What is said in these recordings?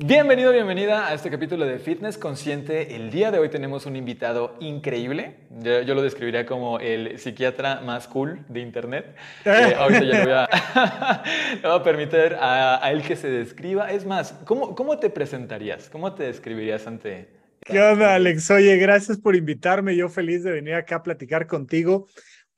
Bienvenido, bienvenida a este capítulo de Fitness Consciente. El día de hoy tenemos un invitado increíble. Yo, lo describiría como el psiquiatra más cool de Internet. Eh, ahorita ya le voy a, permitir a, él que se describa. Es más, ¿cómo, ¿cómo te presentarías? ¿Cómo te describirías ante... ¿Qué onda, Alex? Oye, gracias por invitarme. Yo feliz de venir acá a platicar contigo.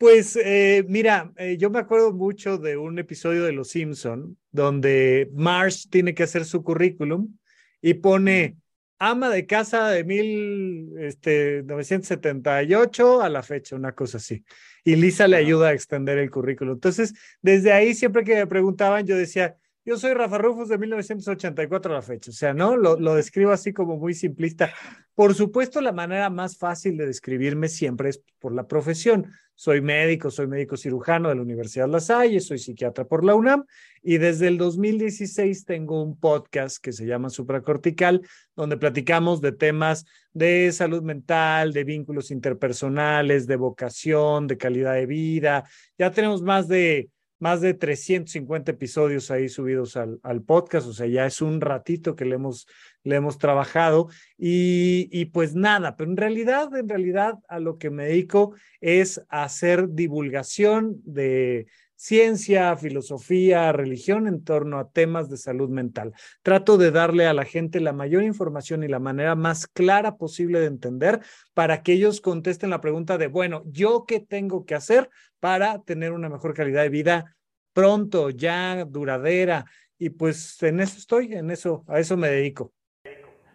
Pues eh, mira, eh, yo me acuerdo mucho de un episodio de Los Simpson donde Marsh tiene que hacer su currículum y pone ama de casa de 1978 este, a la fecha, una cosa así. Y Lisa le ayuda a extender el currículum. Entonces, desde ahí, siempre que me preguntaban, yo decía, yo soy Rafa Rufus de 1984 a la fecha, o sea, ¿no? Lo, describo así como muy simplista. Por supuesto, la manera más fácil de describirme siempre es por la profesión. Soy médico, soy médico cirujano de la Universidad La Salle, soy psiquiatra por la UNAM y desde el 2016 tengo un podcast que se llama Supracortical, donde platicamos de temas de salud mental, de vínculos interpersonales, de vocación, de calidad de vida. Ya tenemos más de más de 350 episodios ahí subidos al, al, podcast, o sea, ya es un ratito que le hemos, le hemos trabajado. Y, y, pues nada, pero en realidad, en realidad a lo que me dedico es hacer divulgación de ciencia, filosofía, religión en torno a temas de salud mental. Trato de darle a la gente la mayor información y la manera más clara posible de entender para que ellos contesten la pregunta de, bueno, ¿yo qué tengo que hacer para tener una mejor calidad de vida pronto, ya, duradera? Y pues en eso estoy, en eso, a eso me dedico.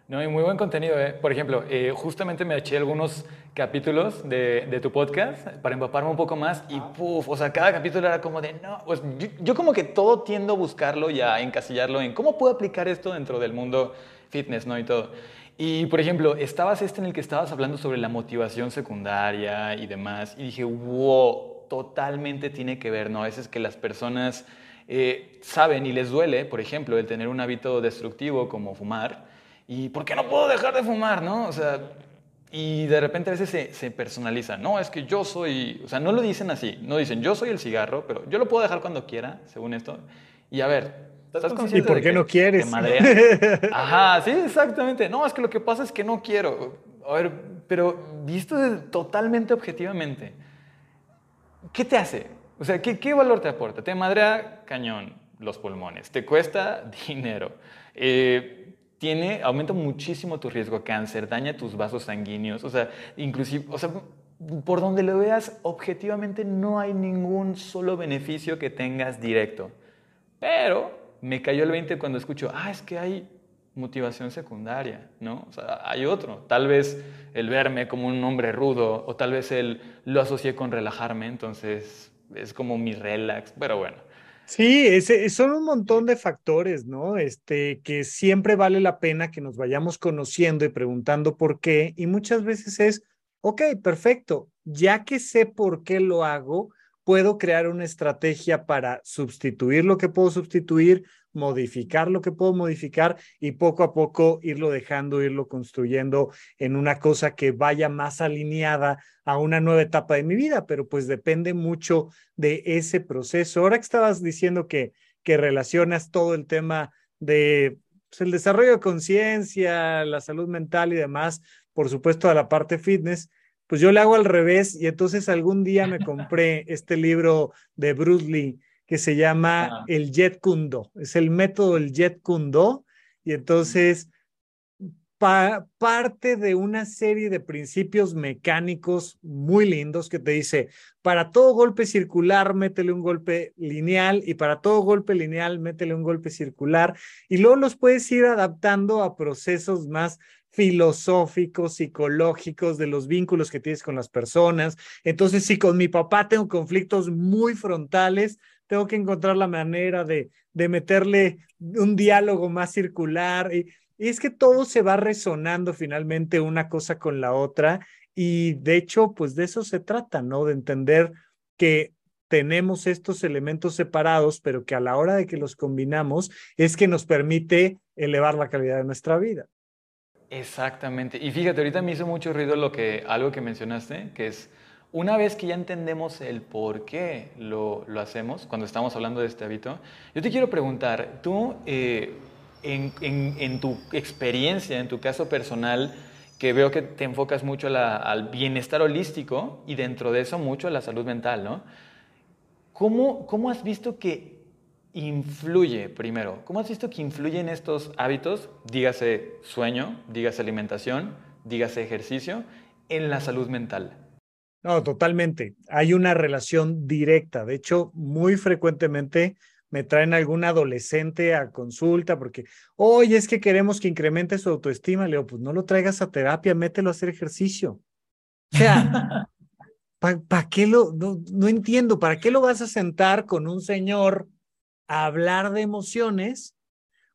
No, y muy buen contenido. ¿eh? Por ejemplo, eh, justamente me eché algunos capítulos de, de, tu podcast para empaparme un poco más y puff, o sea, cada capítulo era como de, no, pues yo, como que todo tiendo a buscarlo y a encasillarlo en cómo puedo aplicar esto dentro del mundo fitness, ¿no? Y todo. Y, por ejemplo, estabas este en el que estabas hablando sobre la motivación secundaria y demás, y dije, wow, totalmente tiene que ver, ¿no? A veces que las personas eh, saben y les duele, por ejemplo, el tener un hábito destructivo como fumar, ¿Y por qué no puedo dejar de fumar, no? O sea, y de repente a veces se, se, personaliza. No, es que yo soy, o sea, no lo dicen así. No dicen, yo soy el cigarro, pero yo lo puedo dejar cuando quiera, según esto. Y a ver, ¿estás consciente ¿Y por qué no quieres? Ajá, sí, exactamente. No, es que lo que pasa es que no quiero. A ver, pero visto totalmente objetivamente, ¿qué te hace? O sea, ¿qué, ¿qué valor te aporta? Te madrea cañón los pulmones, te cuesta dinero. Eh, tiene, aumenta muchísimo tu riesgo a cáncer, daña tus vasos sanguíneos, o sea, inclusive, o sea, por donde lo veas, objetivamente no hay ningún solo beneficio que tengas directo. Pero me cayó el 20 cuando escucho, ah, es que hay motivación secundaria, ¿no? O sea, hay otro. Tal vez el verme como un hombre rudo, o tal vez el lo asocié con relajarme, entonces es como mi relax, pero bueno. Sí, ese, son un montón de factores, ¿no? Este, que siempre vale la pena que nos vayamos conociendo y preguntando por qué. Y muchas veces es, ok, perfecto, ya que sé por qué lo hago, puedo crear una estrategia para sustituir lo que puedo sustituir, modificar lo que puedo modificar y poco a poco irlo dejando, irlo construyendo en una cosa que vaya más alineada a una nueva etapa de mi vida, pero pues depende mucho de ese proceso. Ahora que estabas diciendo que, que relacionas todo el tema de pues, el desarrollo de conciencia, la salud mental y demás, por supuesto a la parte fitness, pues yo le hago al revés y entonces algún día me compré este libro de Bruce Lee que se llama el Jet Kundo. Es el método del Jet Kundo y entonces parte de una serie de principios mecánicos muy lindos que te dice, para todo golpe circular, métele un golpe lineal y para todo golpe lineal, métele un golpe circular y luego los puedes ir adaptando a procesos más filosóficos, psicológicos, de los vínculos que tienes con las personas. Entonces, si con mi papá tengo conflictos muy frontales, tengo que encontrar la manera de, de meterle un diálogo más circular. Y, es que todo se va resonando finalmente una cosa con la otra. Y de hecho, pues de eso se trata, ¿no? De entender que tenemos estos elementos separados, pero que a la hora de que los combinamos es que nos permite elevar la calidad de nuestra vida. Exactamente. Y fíjate, ahorita me hizo mucho ruido lo que, algo que mencionaste, que es una vez que ya entendemos el por qué lo, lo hacemos, cuando estamos hablando de este hábito, yo te quiero preguntar, tú, eh, en, tu experiencia, en tu caso personal, que veo que te enfocas mucho al bienestar holístico y dentro de eso mucho a la salud mental, ¿no? ¿Cómo, ¿Cómo has visto que influye, primero, cómo has visto que influyen estos hábitos, dígase sueño, dígase alimentación, dígase ejercicio, en la salud mental? No, totalmente. Hay una relación directa. De hecho, muy frecuentemente me traen algún adolescente a consulta porque, oye, es que queremos que incremente su autoestima. Le digo, pues no lo traigas a terapia, mételo a hacer ejercicio. O sea, ¿para qué lo, no, no entiendo, ¿para qué lo vas a sentar con un señor a hablar de emociones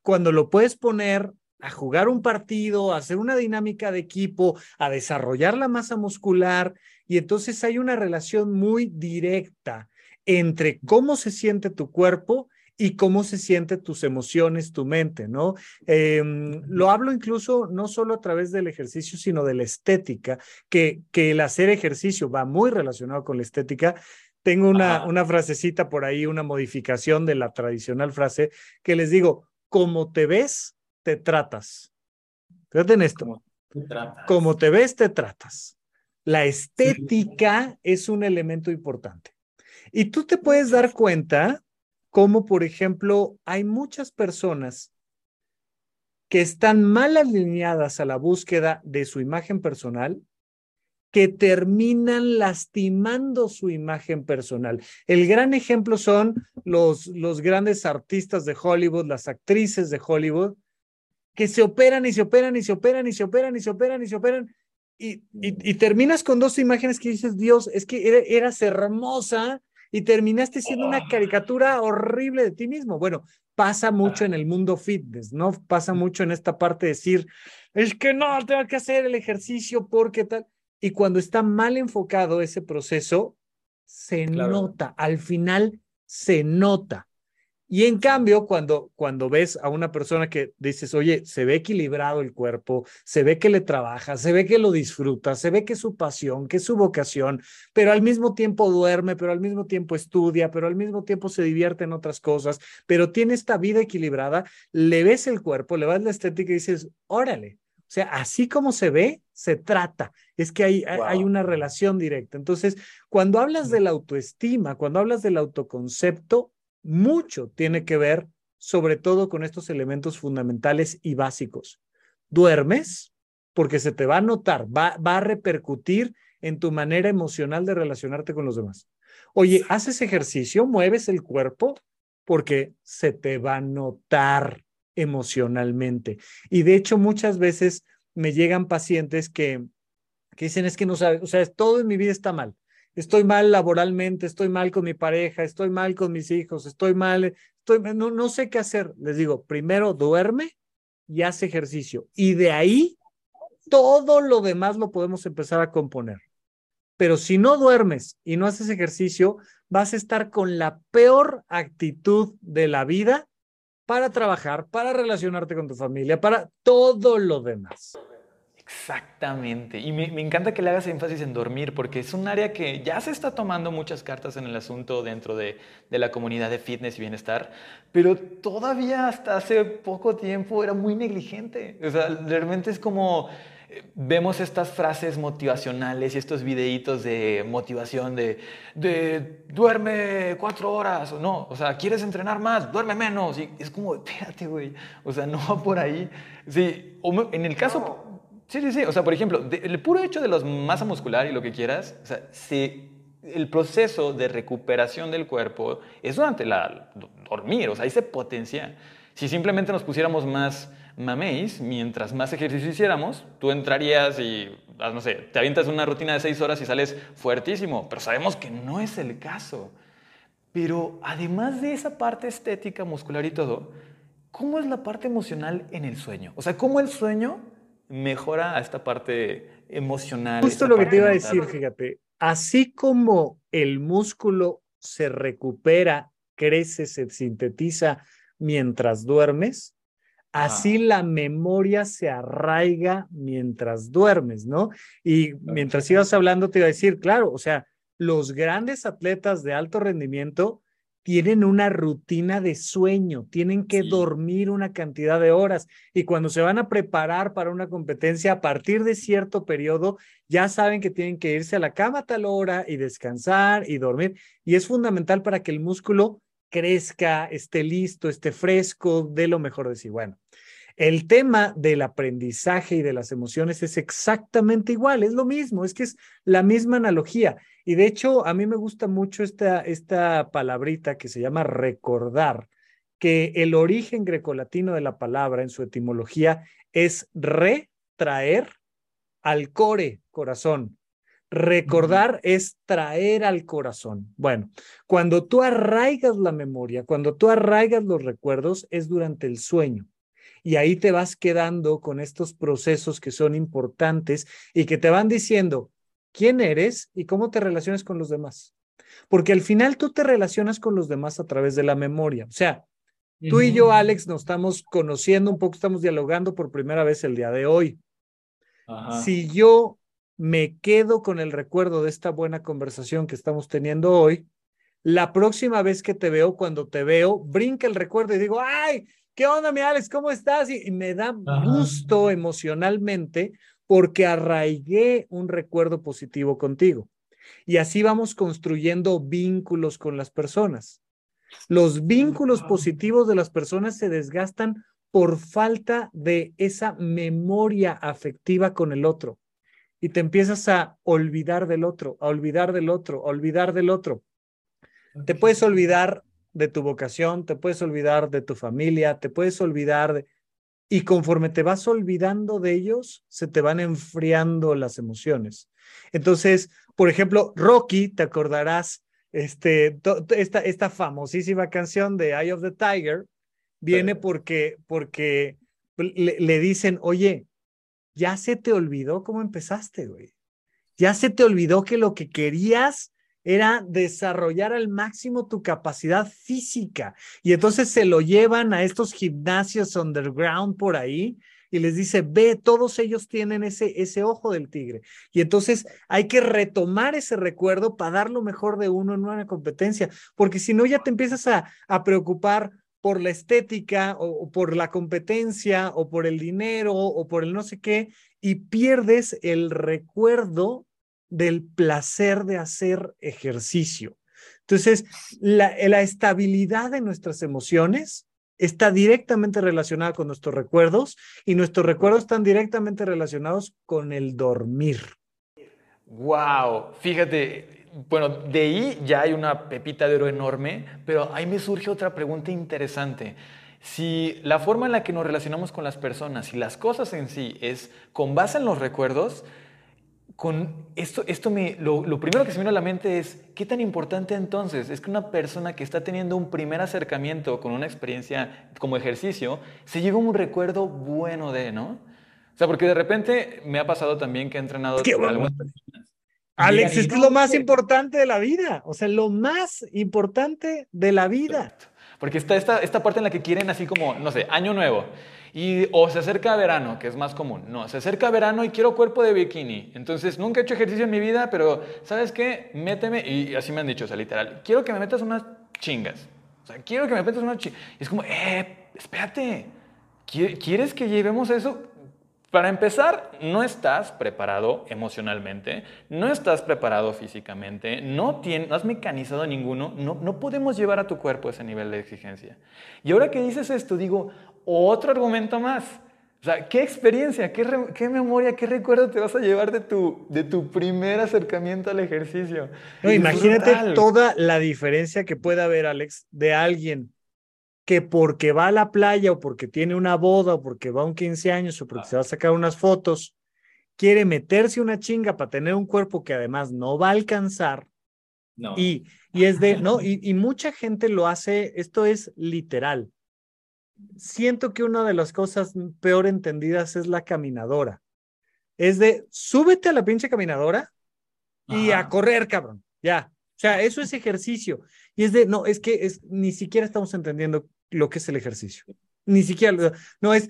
cuando lo puedes poner a jugar un partido, a hacer una dinámica de equipo, a desarrollar la masa muscular y entonces hay una relación muy directa entre cómo se siente tu cuerpo y cómo se sienten tus emociones, tu mente, ¿no? Em, lo hablo incluso no solo a través del ejercicio, sino de la estética, que, que el hacer ejercicio va muy relacionado con la estética. Tengo una, una frasecita por ahí, una modificación de la tradicional frase que les digo, como te ves, te tratas. Fíjate en esto. Como te ves, te tratas. La estética es un elemento importante. Y tú te puedes dar cuenta como, por ejemplo, hay muchas personas que están mal alineadas a la búsqueda de su imagen personal que terminan lastimando su imagen personal. El gran ejemplo son los, los grandes artistas de Hollywood, las actrices de Hollywood, que se operan y se operan y se operan y se operan y se operan y se operan. Y, y, terminas con dos imágenes que dices, Dios, es que eras hermosa y terminaste siendo una caricatura horrible de ti mismo. Bueno, pasa mucho en el mundo fitness, ¿no? Pasa mucho en esta parte de decir, es que no, tengo que hacer el ejercicio porque tal. Y cuando está mal enfocado ese proceso, se nota, al final se nota. Y en cambio, cuando, cuando ves a una persona que dices, oye, se ve equilibrado el cuerpo, se ve que le trabaja, se ve que lo disfruta, se ve que es su pasión, que es su vocación, pero al mismo tiempo duerme, pero al mismo tiempo estudia, pero al mismo tiempo se divierte en otras cosas, pero tiene esta vida equilibrada, le ves el cuerpo, le vas la estética y dices, órale. O sea, así como se ve, se trata. Es que hay, hay una relación directa. Entonces, cuando hablas de la autoestima, cuando hablas del autoconcepto, mucho tiene que ver sobre todo con estos elementos fundamentales y básicos. Duermes porque se te va a notar, va, va a repercutir en tu manera emocional de relacionarte con los demás. Oye, haces ejercicio, mueves el cuerpo porque se te va a notar emocionalmente. Y de hecho, muchas veces me llegan pacientes que, que dicen es que no sabes, o sea, todo en mi vida está mal estoy mal laboralmente, estoy mal con mi pareja, estoy mal con mis hijos, estoy mal, estoy, no, no sé qué hacer. Les digo, primero duerme y haz ejercicio. Y de ahí, todo lo demás lo podemos empezar a componer. Pero si no duermes y no haces ejercicio, vas a estar con la peor actitud de la vida para trabajar, para relacionarte con tu familia, para todo lo demás. Exactamente. Y me, encanta que le hagas énfasis en dormir, porque es un área que ya se está tomando muchas cartas en el asunto dentro de, de, la comunidad de fitness y bienestar, pero todavía hasta hace poco tiempo era muy negligente. O sea, realmente es como eh, vemos estas frases motivacionales y estos videitos de motivación de, de duerme cuatro horas o no, o sea, quieres entrenar más, duerme menos. Y es como, espérate, güey, o sea, no va por ahí. Sí, en el caso Sí, sí, sí. O sea, por ejemplo, el puro hecho de la masa muscular y lo que quieras, o sea, si el proceso de recuperación del cuerpo es durante la dormir, o sea, ahí se potencia. Si simplemente nos pusiéramos más maméis, mientras más ejercicio hiciéramos, tú entrarías y, ah, no sé, te avientas una rutina de seis horas y sales fuertísimo, pero sabemos que no es el caso. Pero además de esa parte estética, muscular y todo, ¿cómo es la parte emocional en el sueño? O sea, ¿cómo el sueño mejora a esta parte emocional. Justo lo que te iba a decir, fíjate, así como el músculo se recupera, crece, se sintetiza mientras duermes, así la memoria se arraiga mientras duermes, ¿no? Y mientras ibas hablando te iba a decir, claro, o sea, los grandes atletas de alto rendimiento tienen una rutina de sueño, tienen que dormir una cantidad de horas y cuando se van a preparar para una competencia a partir de cierto periodo, ya saben que tienen que irse a la cama a tal hora y descansar y dormir. Y es fundamental para que el músculo crezca, esté listo, esté fresco, dé lo mejor de sí. Bueno, el tema del aprendizaje y de las emociones es exactamente igual, es lo mismo, es que es la misma analogía. Y de hecho, a mí me gusta mucho esta, esta palabrita que se llama recordar, que el origen grecolatino de la palabra en su etimología es retraer al core, corazón. Recordar es traer al corazón. Bueno, cuando tú arraigas la memoria, cuando tú arraigas los recuerdos, es durante el sueño y ahí te vas quedando con estos procesos que son importantes y que te van diciendo quién eres y cómo te relacionas con los demás. Porque al final tú te relacionas con los demás a través de la memoria. O sea, tú y yo, Alex, nos estamos conociendo un poco, estamos dialogando por primera vez el día de hoy. Si yo me quedo con el recuerdo de esta buena conversación que estamos teniendo hoy, la próxima vez que te veo, cuando te veo, brinca el recuerdo y digo, ay, ¿qué onda, mi Alex? ¿Cómo estás? Y, me da gusto emocionalmente porque arraigué un recuerdo positivo contigo. Y así vamos construyendo vínculos con las personas. Los vínculos positivos de las personas se desgastan por falta de esa memoria afectiva con el otro. Y te empiezas a olvidar del otro, a olvidar del otro, a olvidar del otro. Te puedes olvidar de tu vocación, te puedes olvidar de tu familia, te puedes olvidar de... Y conforme te vas olvidando de ellos, se te van enfriando las emociones. Entonces, por ejemplo, Rocky, te acordarás, este, esta, esta famosísima canción de Eye of the Tiger, viene porque, porque le, le dicen, oye, ya se te olvidó cómo empezaste, güey. Ya se te olvidó que lo que querías era desarrollar al máximo tu capacidad física. Y entonces se lo llevan a estos gimnasios underground por ahí y les dice, ve, todos ellos tienen ese, ese ojo del tigre. Y entonces hay que retomar ese recuerdo para dar lo mejor de uno en una competencia, porque si no ya te empiezas a, a preocupar por la estética o, por la competencia o por el dinero o por el no sé qué y pierdes el recuerdo del placer de hacer ejercicio. Entonces, la, la, estabilidad de nuestras emociones está directamente relacionada con nuestros recuerdos y nuestros recuerdos están directamente relacionados con el dormir. Wow, fíjate, bueno, de ahí ya hay una pepita de oro enorme, pero ahí me surge otra pregunta interesante. Si la forma en la que nos relacionamos con las personas y las cosas en sí es con base en los recuerdos, con esto, esto me, lo, primero que se me vino a la mente es, ¿qué tan importante entonces es que una persona que está teniendo un primer acercamiento con una experiencia como ejercicio, se lleve un recuerdo bueno de, ¿no? O sea, porque de repente me ha pasado también que he entrenado con algunas personas. Alex, es que es lo más importante de la vida, o sea, lo más importante de la vida. Porque está esta, esta parte en la que quieren así como, no sé, año nuevo. Y, o se acerca verano, que es más común. No, se acerca verano y quiero cuerpo de bikini. Entonces, nunca he hecho ejercicio en mi vida, pero ¿sabes qué? Méteme, y así me han dicho, o sea, literal, quiero que me metas unas chingas. O sea, quiero que me metas unas chingas. Y es como, eh, espérate, ¿quieres que llevemos eso? Para empezar, no estás preparado emocionalmente, no estás preparado físicamente, no, no has mecanizado ninguno, no, no podemos llevar a tu cuerpo ese nivel de exigencia. Y ahora que dices esto, digo, otro argumento más. O sea, ¿qué experiencia, qué, qué, memoria, qué recuerdo te vas a llevar de tu, de tu primer acercamiento al ejercicio? imagínate toda la diferencia que puede haber, Alex, de alguien que porque va a la playa o porque tiene una boda o porque va a un 15 años o porque se va a sacar unas fotos, quiere meterse una chinga para tener un cuerpo que además no va a alcanzar. No. Y, y es de, ¿no? Y, y mucha gente lo hace, esto es literal. Siento que una de las cosas peor entendidas es la caminadora. Es de, súbete a la pinche caminadora y a correr, cabrón. Ya, o sea, eso es ejercicio. Y es de, no, es que es, ni siquiera estamos entendiendo lo que es el ejercicio. Ni siquiera, no es,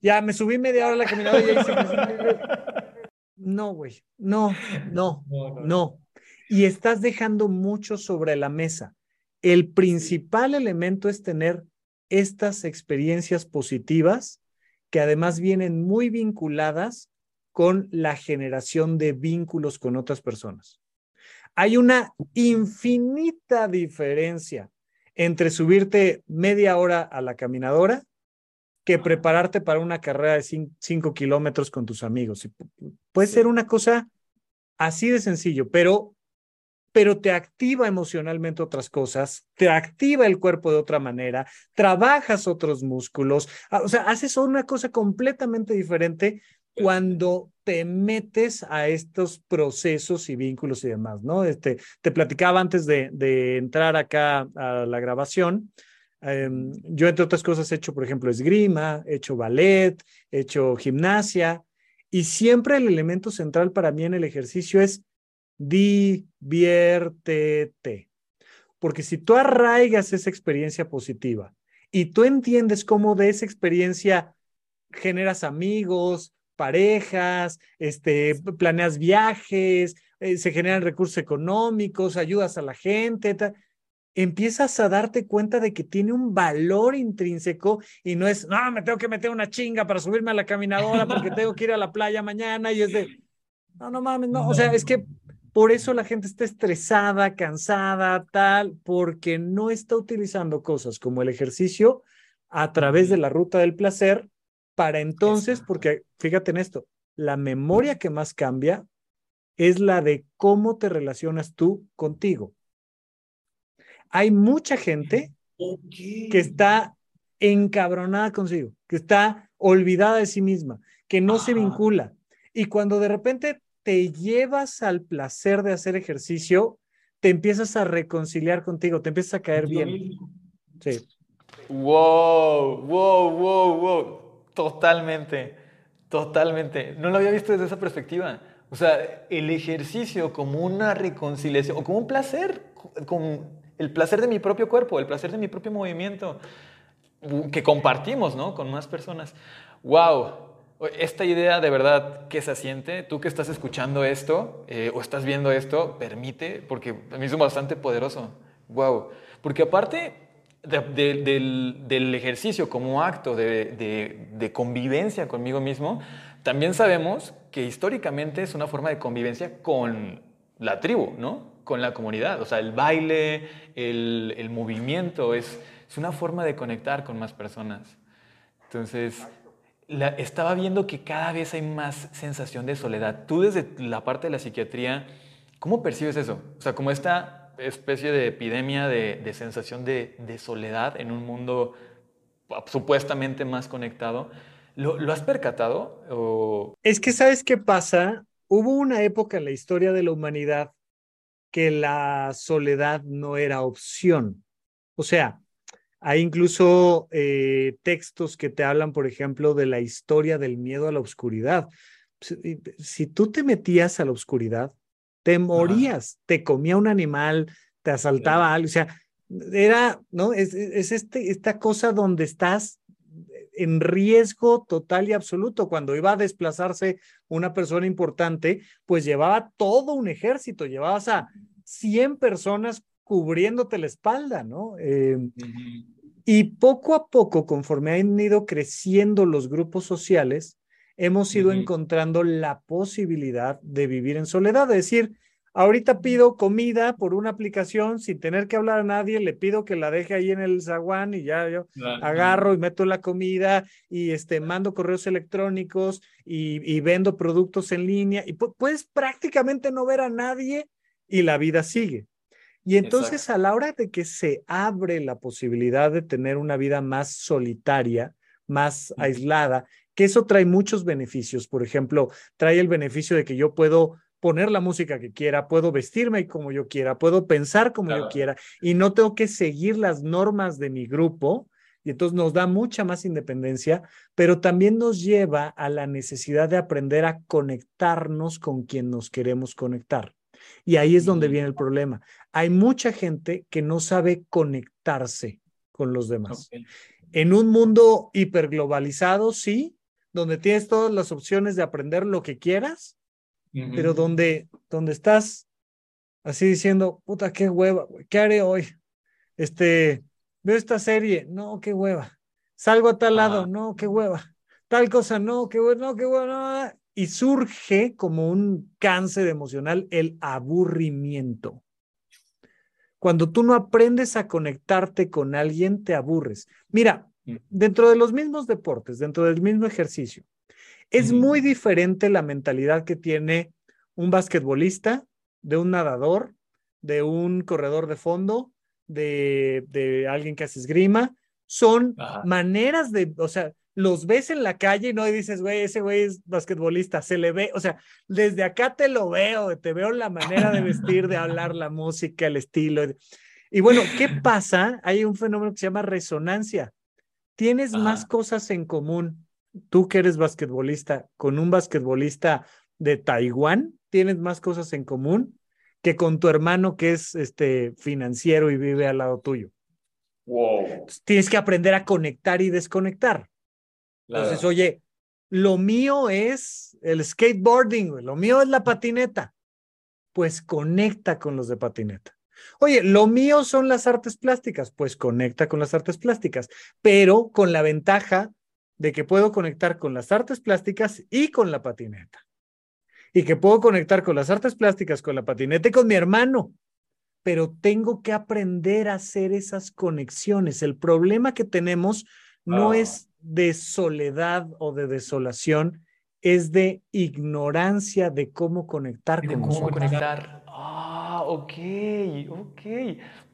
ya me subí media hora a la caminadora y hice No, güey, no, no, no. Y estás dejando mucho sobre la mesa. el principal elemento es tener estas experiencias positivas que además vienen muy vinculadas con la generación de vínculos con otras personas. Hay una infinita diferencia entre subirte media hora a la caminadora que prepararte para una carrera de cinco kilómetros con tus amigos. Puede ser una cosa así de sencillo, pero, pero te activa emocionalmente otras cosas, te activa el cuerpo de otra manera, trabajas otros músculos, ah, o sea, haces una cosa completamente diferente cuando te metes a estos procesos y vínculos y demás, ¿no? Este, te platicaba antes de, de entrar acá a la grabación. Em, yo, entre otras cosas, he hecho, por ejemplo, esgrima, he hecho ballet, he hecho gimnasia, y siempre el elemento central para mí en el ejercicio es diviértete. Porque si tú arraigas esa experiencia positiva y tú entiendes cómo de esa experiencia generas amigos, parejas, este, planeas viajes, eh, se generan recursos económicos, ayudas a la gente, empiezas a darte cuenta de que tiene un valor intrínseco y no es, no, me tengo que meter una chinga para subirme a la caminadora porque tengo que ir a la playa mañana y es de, no, no mames, no, o sea, es que por eso la gente está estresada, cansada, tal, porque no está utilizando cosas como el ejercicio a través de la ruta del placer para entonces, porque fíjate en esto, la memoria que más cambia es la de cómo te relacionas tú contigo. Hay mucha gente que está encabronada consigo, que está olvidada de sí misma, que no se vincula. Y cuando de repente te llevas al placer de hacer ejercicio, te empiezas a reconciliar contigo, te empiezas a caer bien. Sí. Wow, wow, wow, wow. Totalmente, totalmente. No lo había visto desde esa perspectiva. O sea, el ejercicio como una reconciliación o como un placer, con el placer de mi propio cuerpo, el placer de mi propio movimiento, que compartimos, ¿no? Con más personas. ¡Wow! Esta idea de verdad que se asiente, tú que estás escuchando esto eh, o estás viendo esto, permite, porque a mí es bastante poderoso. ¡Wow! Porque aparte, del, ejercicio como acto de, convivencia conmigo mismo, también sabemos que históricamente es una forma de convivencia con la tribu, ¿no? Con la comunidad. O sea, el baile, el, movimiento, es, una forma de conectar con más personas. Entonces, estaba viendo que cada vez hay más sensación de soledad. Tú desde la parte de la psiquiatría, ¿cómo percibes eso? O sea, como esta especie de epidemia de, sensación de, soledad en un mundo supuestamente más conectado. ¿Lo, has percatado? Es que, ¿sabes qué pasa? Hubo una época en la historia de la humanidad que la soledad no era opción. O sea, hay incluso eh, textos que te hablan, por ejemplo, de la historia del miedo a la oscuridad. si tú te metías a la oscuridad, te morías, te comía un animal, te asaltaba algo, o sea, era, ¿no? Es, es este, esta cosa donde estás en riesgo total y absoluto. Cuando iba a desplazarse una persona importante, pues llevaba todo un ejército, llevabas a 100 personas cubriéndote la espalda, ¿no? Eh, y poco a poco, conforme han ido creciendo los grupos sociales, hemos ido encontrando la posibilidad de vivir en soledad, es decir, ahorita pido comida por una aplicación sin tener que hablar a nadie, le pido que la deje ahí en el zaguán y ya yo agarro y meto la comida y este, mando correos electrónicos y, vendo productos en línea y puedes prácticamente no ver a nadie y la vida sigue. Y entonces a la hora de que se abre la posibilidad de tener una vida más solitaria, más aislada, que eso trae muchos beneficios. Por ejemplo, trae el beneficio de que yo puedo poner la música que quiera, puedo vestirme como yo quiera, puedo pensar como yo quiera y no tengo que seguir las normas de mi grupo. Y entonces nos da mucha más independencia, pero también nos lleva a la necesidad de aprender a conectarnos con quien nos queremos conectar. Y ahí es donde viene el problema. Hay mucha gente que no sabe conectarse con los demás. En un mundo hiperglobalizado, sí, donde tienes todas las opciones de aprender lo que quieras, pero donde, donde estás así diciendo, puta, qué hueva, ¿qué haré hoy? este, veo esta serie, no, qué hueva. Salgo a tal lado, no, qué hueva. Tal cosa, no, qué hueva, no, qué hueva. No. Y surge como un cáncer emocional el aburrimiento. Cuando tú no aprendes a conectarte con alguien, te aburres. Mira, mm. dentro de los mismos deportes, dentro del mismo ejercicio, es muy diferente la mentalidad que tiene un basquetbolista, de un nadador, de un corredor de fondo, de, de alguien que hace esgrima. Son maneras de, o sea, los ves en la calle y no dices, güey, ese güey es basquetbolista, se le ve, o sea, desde acá te lo veo, te veo la manera de vestir, de hablar, la música, el estilo. Y bueno, ¿qué pasa? Hay un fenómeno que se llama resonancia. Tienes más cosas en común tú que eres basquetbolista con un basquetbolista de Taiwán, tienes más cosas en común que con tu hermano que es este financiero y vive al lado tuyo. Wow. tienes que aprender a conectar y desconectar. Entonces, oye, lo mío es el skateboarding, lo mío es la patineta. Pues conecta con los de patineta. Oye, lo mío son las artes plásticas, pues conecta con las artes plásticas, pero con la ventaja de que puedo conectar con las artes plásticas y con la patineta. Y que puedo conectar con las artes plásticas, con la patineta y con mi hermano. Pero tengo que aprender a hacer esas conexiones. El problema que tenemos no ah. es de soledad o de desolación, es de ignorancia de cómo conectar con cómo conectar. Ah, ok, ok.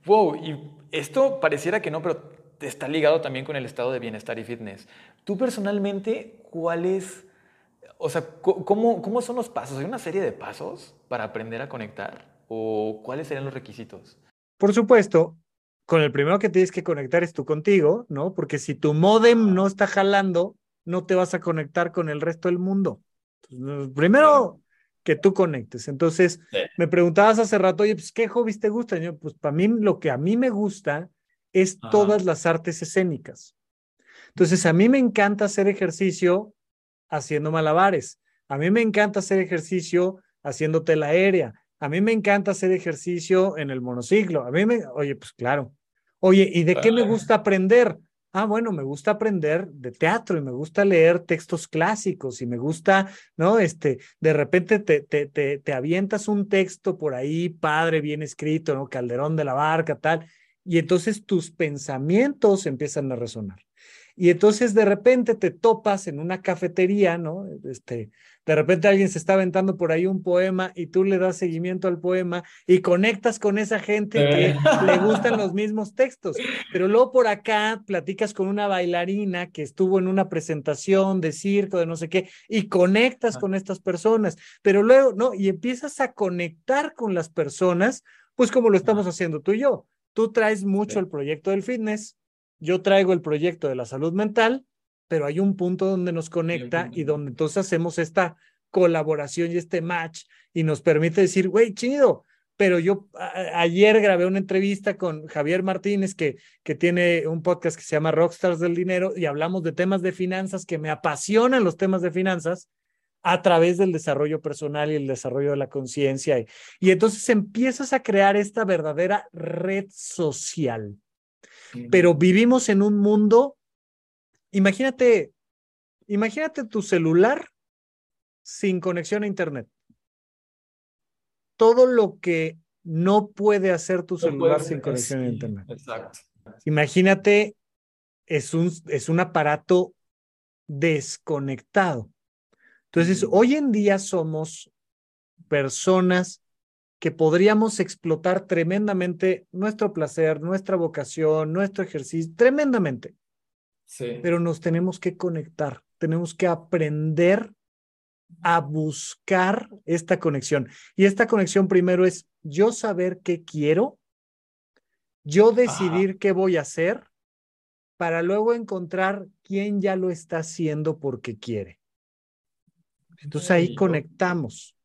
Wow, y esto pareciera que no, pero está ligado también con el estado de bienestar y fitness. Tú personalmente, ¿cuál es, o sea, cómo, cómo son los pasos? ¿Hay una serie de pasos para aprender a conectar? ¿O cuáles serían los requisitos? Por supuesto, con el primero que tienes que conectar es tú contigo, ¿no? Porque si tu modem no está jalando, no te vas a conectar con el resto del mundo. primero que tú conectes. Entonces, me preguntabas hace rato, oye, pues, ¿qué hobbies te gustan? Yo, pues, para mí, lo que a mí me gusta es todas las artes escénicas. Entonces, a mí me encanta hacer ejercicio haciendo malabares. A mí me encanta hacer ejercicio haciendo tela aérea. A mí me encanta hacer ejercicio en el monociclo. A mí me, oye, pues claro. Oye, ¿y de qué me gusta aprender? Ah, bueno, me gusta aprender de teatro y me gusta leer textos clásicos y me gusta, ¿no? Este, de repente te, te, te, te avientas un texto por ahí, padre, bien escrito, ¿no? Calderón de la Barca, tal, y entonces tus pensamientos empiezan a resonar. Y entonces de repente te topas en una cafetería, ¿no? Este, de repente alguien se está aventando por ahí un poema y tú le das seguimiento al poema y conectas con esa gente que le gustan los mismos textos. Pero luego por acá platicas con una bailarina que estuvo en una presentación de circo, de no sé qué, y conectas con estas personas. Pero luego, ¿no? Y empiezas a conectar con las personas, pues como lo estamos haciendo tú y yo Tú traes mucho el proyecto del fitness, yo traigo el proyecto de la salud mental, pero hay un punto donde nos conecta y donde entonces hacemos esta colaboración y este match y nos permite decir, güey, chido, pero yo ayer grabé una entrevista con Javier Martínez, que, que tiene un podcast que se llama Rockstars del Dinero, y hablamos de temas de finanzas, que me apasionan los temas de finanzas, a través del desarrollo personal y el desarrollo de la conciencia. Y, entonces empiezas a crear esta verdadera red social. Pero vivimos en un mundo, imagínate, imagínate tu celular sin conexión a Internet. Todo lo que no puede hacer tu celular sin conexión a Internet. Exacto. Imagínate, es un, es un aparato desconectado. Entonces, hoy en día somos personas que podríamos explotar tremendamente nuestro placer, nuestra vocación, nuestro ejercicio, tremendamente. Sí. Pero nos tenemos que conectar, tenemos que aprender a buscar esta conexión. Y esta conexión primero es yo saber qué quiero, yo decidir qué voy a hacer, para luego encontrar quién ya lo está haciendo porque quiere. Entonces ahí conectamos.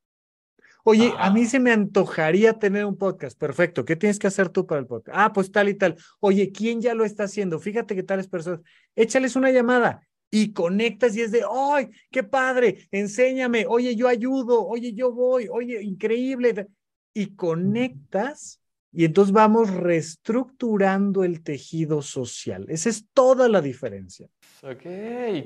Oye, a mí se me antojaría tener un podcast. Perfecto. ¿Qué tienes que hacer tú para el podcast? Ah, pues tal y tal. Oye, ¿quién ya lo está haciendo? Fíjate que tales personas. Échales una llamada y conectas y es de, ¡ay, qué padre! Enséñame. Oye, yo ayudo. Oye, yo voy. Oye, increíble. Y conectas y entonces vamos reestructurando el tejido social. Esa es toda la diferencia. Ok,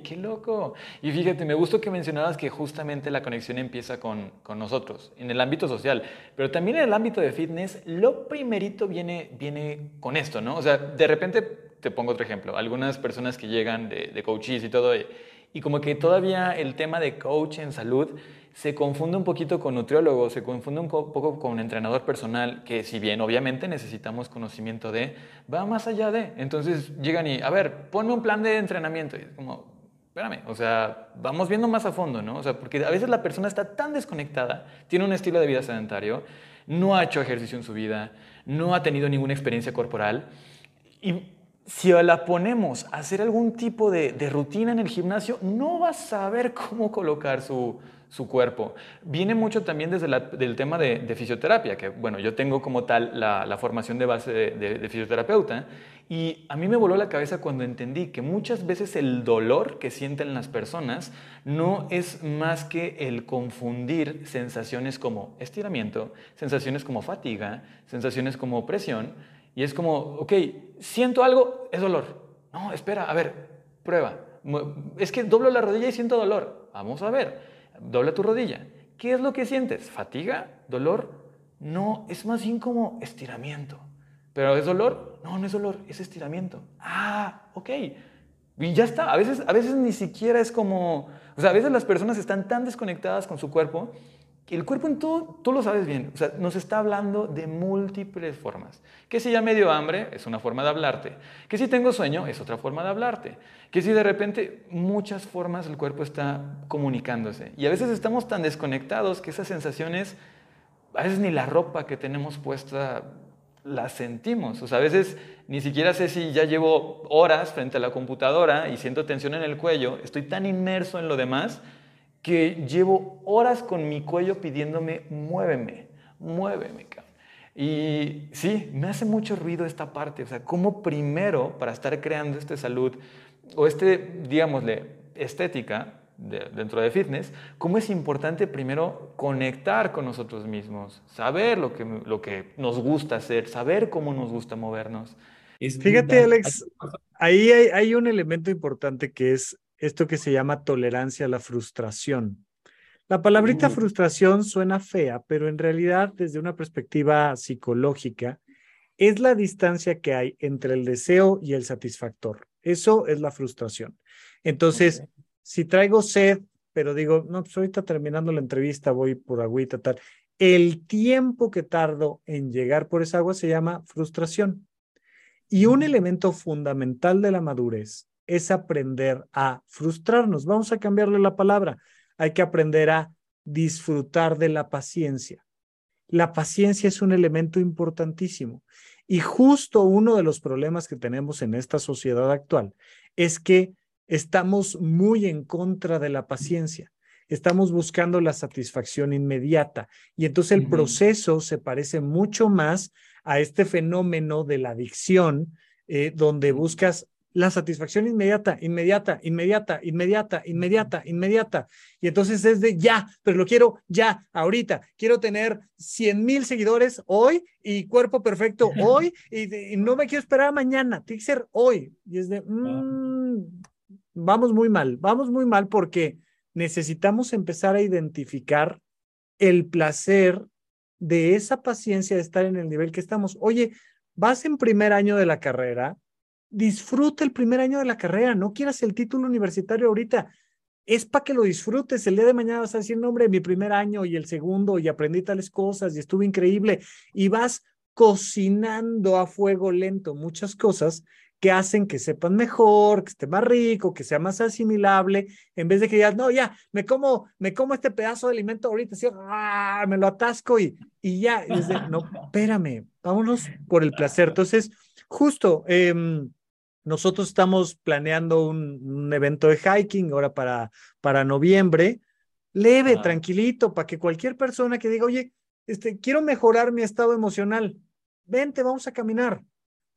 qué loco. Y fíjate, me gustó que mencionabas que justamente la conexión empieza con, con, nosotros, en el ámbito social, pero también en el ámbito de fitness, lo primerito viene, viene con esto, ¿no? O sea, de repente, te pongo otro ejemplo, algunas personas que llegan de, de coaches y todo, y, como que todavía el tema de coach en salud se confunde un poquito con nutriólogo, se confunde un poco con entrenador personal, que si bien obviamente necesitamos conocimiento de, va más allá de. Entonces llegan y, a ver, ponme un plan de entrenamiento. Y es como, espérame, o sea, vamos viendo más a fondo, ¿no? O sea, porque a veces la persona está tan desconectada, tiene un estilo de vida sedentario, no ha hecho ejercicio en su vida, no ha tenido ninguna experiencia corporal si la ponemos a hacer algún tipo de, de, rutina en el gimnasio, no va a saber cómo colocar su, su cuerpo. Viene mucho también desde el tema de, fisioterapia, que bueno, yo tengo como tal la, formación de base de, fisioterapeuta, y a mí me voló la cabeza cuando entendí que muchas veces el dolor que sienten las personas no es más que el confundir sensaciones como estiramiento, sensaciones como fatiga, sensaciones como presión, y es como, ok, siento algo, es dolor. No, espera, a ver, prueba. Es que doblo la rodilla y siento dolor. Vamos a ver dobla tu rodilla. ¿Qué es lo que sientes? ¿Fatiga? ¿Dolor? No, es más bien como estiramiento. ¿Pero es dolor? No, no es dolor, es estiramiento. Ah, ok. Y ya está. A veces, a veces ni siquiera es como... O sea, a veces las personas están tan desconectadas con su cuerpo el cuerpo en todo, tú lo sabes bien, o sea, nos está hablando de múltiples formas. Que si ya me dio hambre, es una forma de hablarte. Que si tengo sueño, es otra forma de hablarte. Que si de repente muchas formas el cuerpo está comunicándose. Y a veces estamos tan desconectados que esas sensaciones, a veces ni la ropa que tenemos puesta la sentimos. O sea, a veces ni siquiera sé si ya llevo horas frente a la computadora y siento tensión en el cuello, estoy tan inmerso en lo demás que llevo horas con mi cuello pidiéndome, muéveme, muéveme, cabrón. Y sí, me hace mucho ruido esta parte, o sea, cómo primero para estar creando esta salud o este, digámosle, estética dentro de fitness, cómo es importante primero conectar con nosotros mismos, saber lo que, lo que nos gusta hacer, saber cómo nos gusta movernos. Fíjate, Alex, ahí hay, hay un elemento importante que es esto que se llama tolerancia a la frustración. La palabrita frustración suena fea, pero en realidad desde una perspectiva psicológica es la distancia que hay entre el deseo y el satisfactor. Eso es la frustración. Entonces, si traigo sed, pero digo, no, pues ahorita terminando la entrevista voy por agüita, tal. El tiempo que tardo en llegar por esa agua se llama frustración. Y un elemento fundamental de la madurez es aprender a frustrarnos. Vamos a cambiarle la palabra. Hay que aprender a disfrutar de la paciencia. La paciencia es un elemento importantísimo. Y justo uno de los problemas que tenemos en esta sociedad actual es que estamos muy en contra de la paciencia. Estamos buscando la satisfacción inmediata. Y entonces el proceso se parece mucho más a este fenómeno de la adicción, eh, donde buscas la satisfacción inmediata, inmediata, inmediata, inmediata, inmediata, inmediata. Y entonces es de ya, pero lo quiero ya, ahorita. Quiero tener 100 mil seguidores hoy y cuerpo perfecto hoy y, no me quiero esperar mañana, tiene que ser hoy. Y es de, mm, vamos muy mal, vamos muy mal porque necesitamos empezar a identificar el placer de esa paciencia de estar en el nivel que estamos. Oye, vas en primer año de la carrera, disfruta el primer año de la carrera, no quieras el título universitario ahorita, es para que lo disfrutes. El día de mañana vas a decir, no, hombre, mi primer año y el segundo, y aprendí tales cosas y estuvo increíble. Y vas cocinando a fuego lento muchas cosas que hacen que sepan mejor, que esté más rico, que sea más asimilable, en vez de que digas, no, ya, me como, me como este pedazo de alimento ahorita, así, ¡ah! me lo atasco y, y ya, no, espérame, vámonos por el placer. Entonces, justo, eh, nosotros estamos planeando un, evento de hiking ahora para, para noviembre, leve, tranquilito, para que cualquier persona que diga, oye, este, quiero mejorar mi estado emocional, vente, vamos a caminar.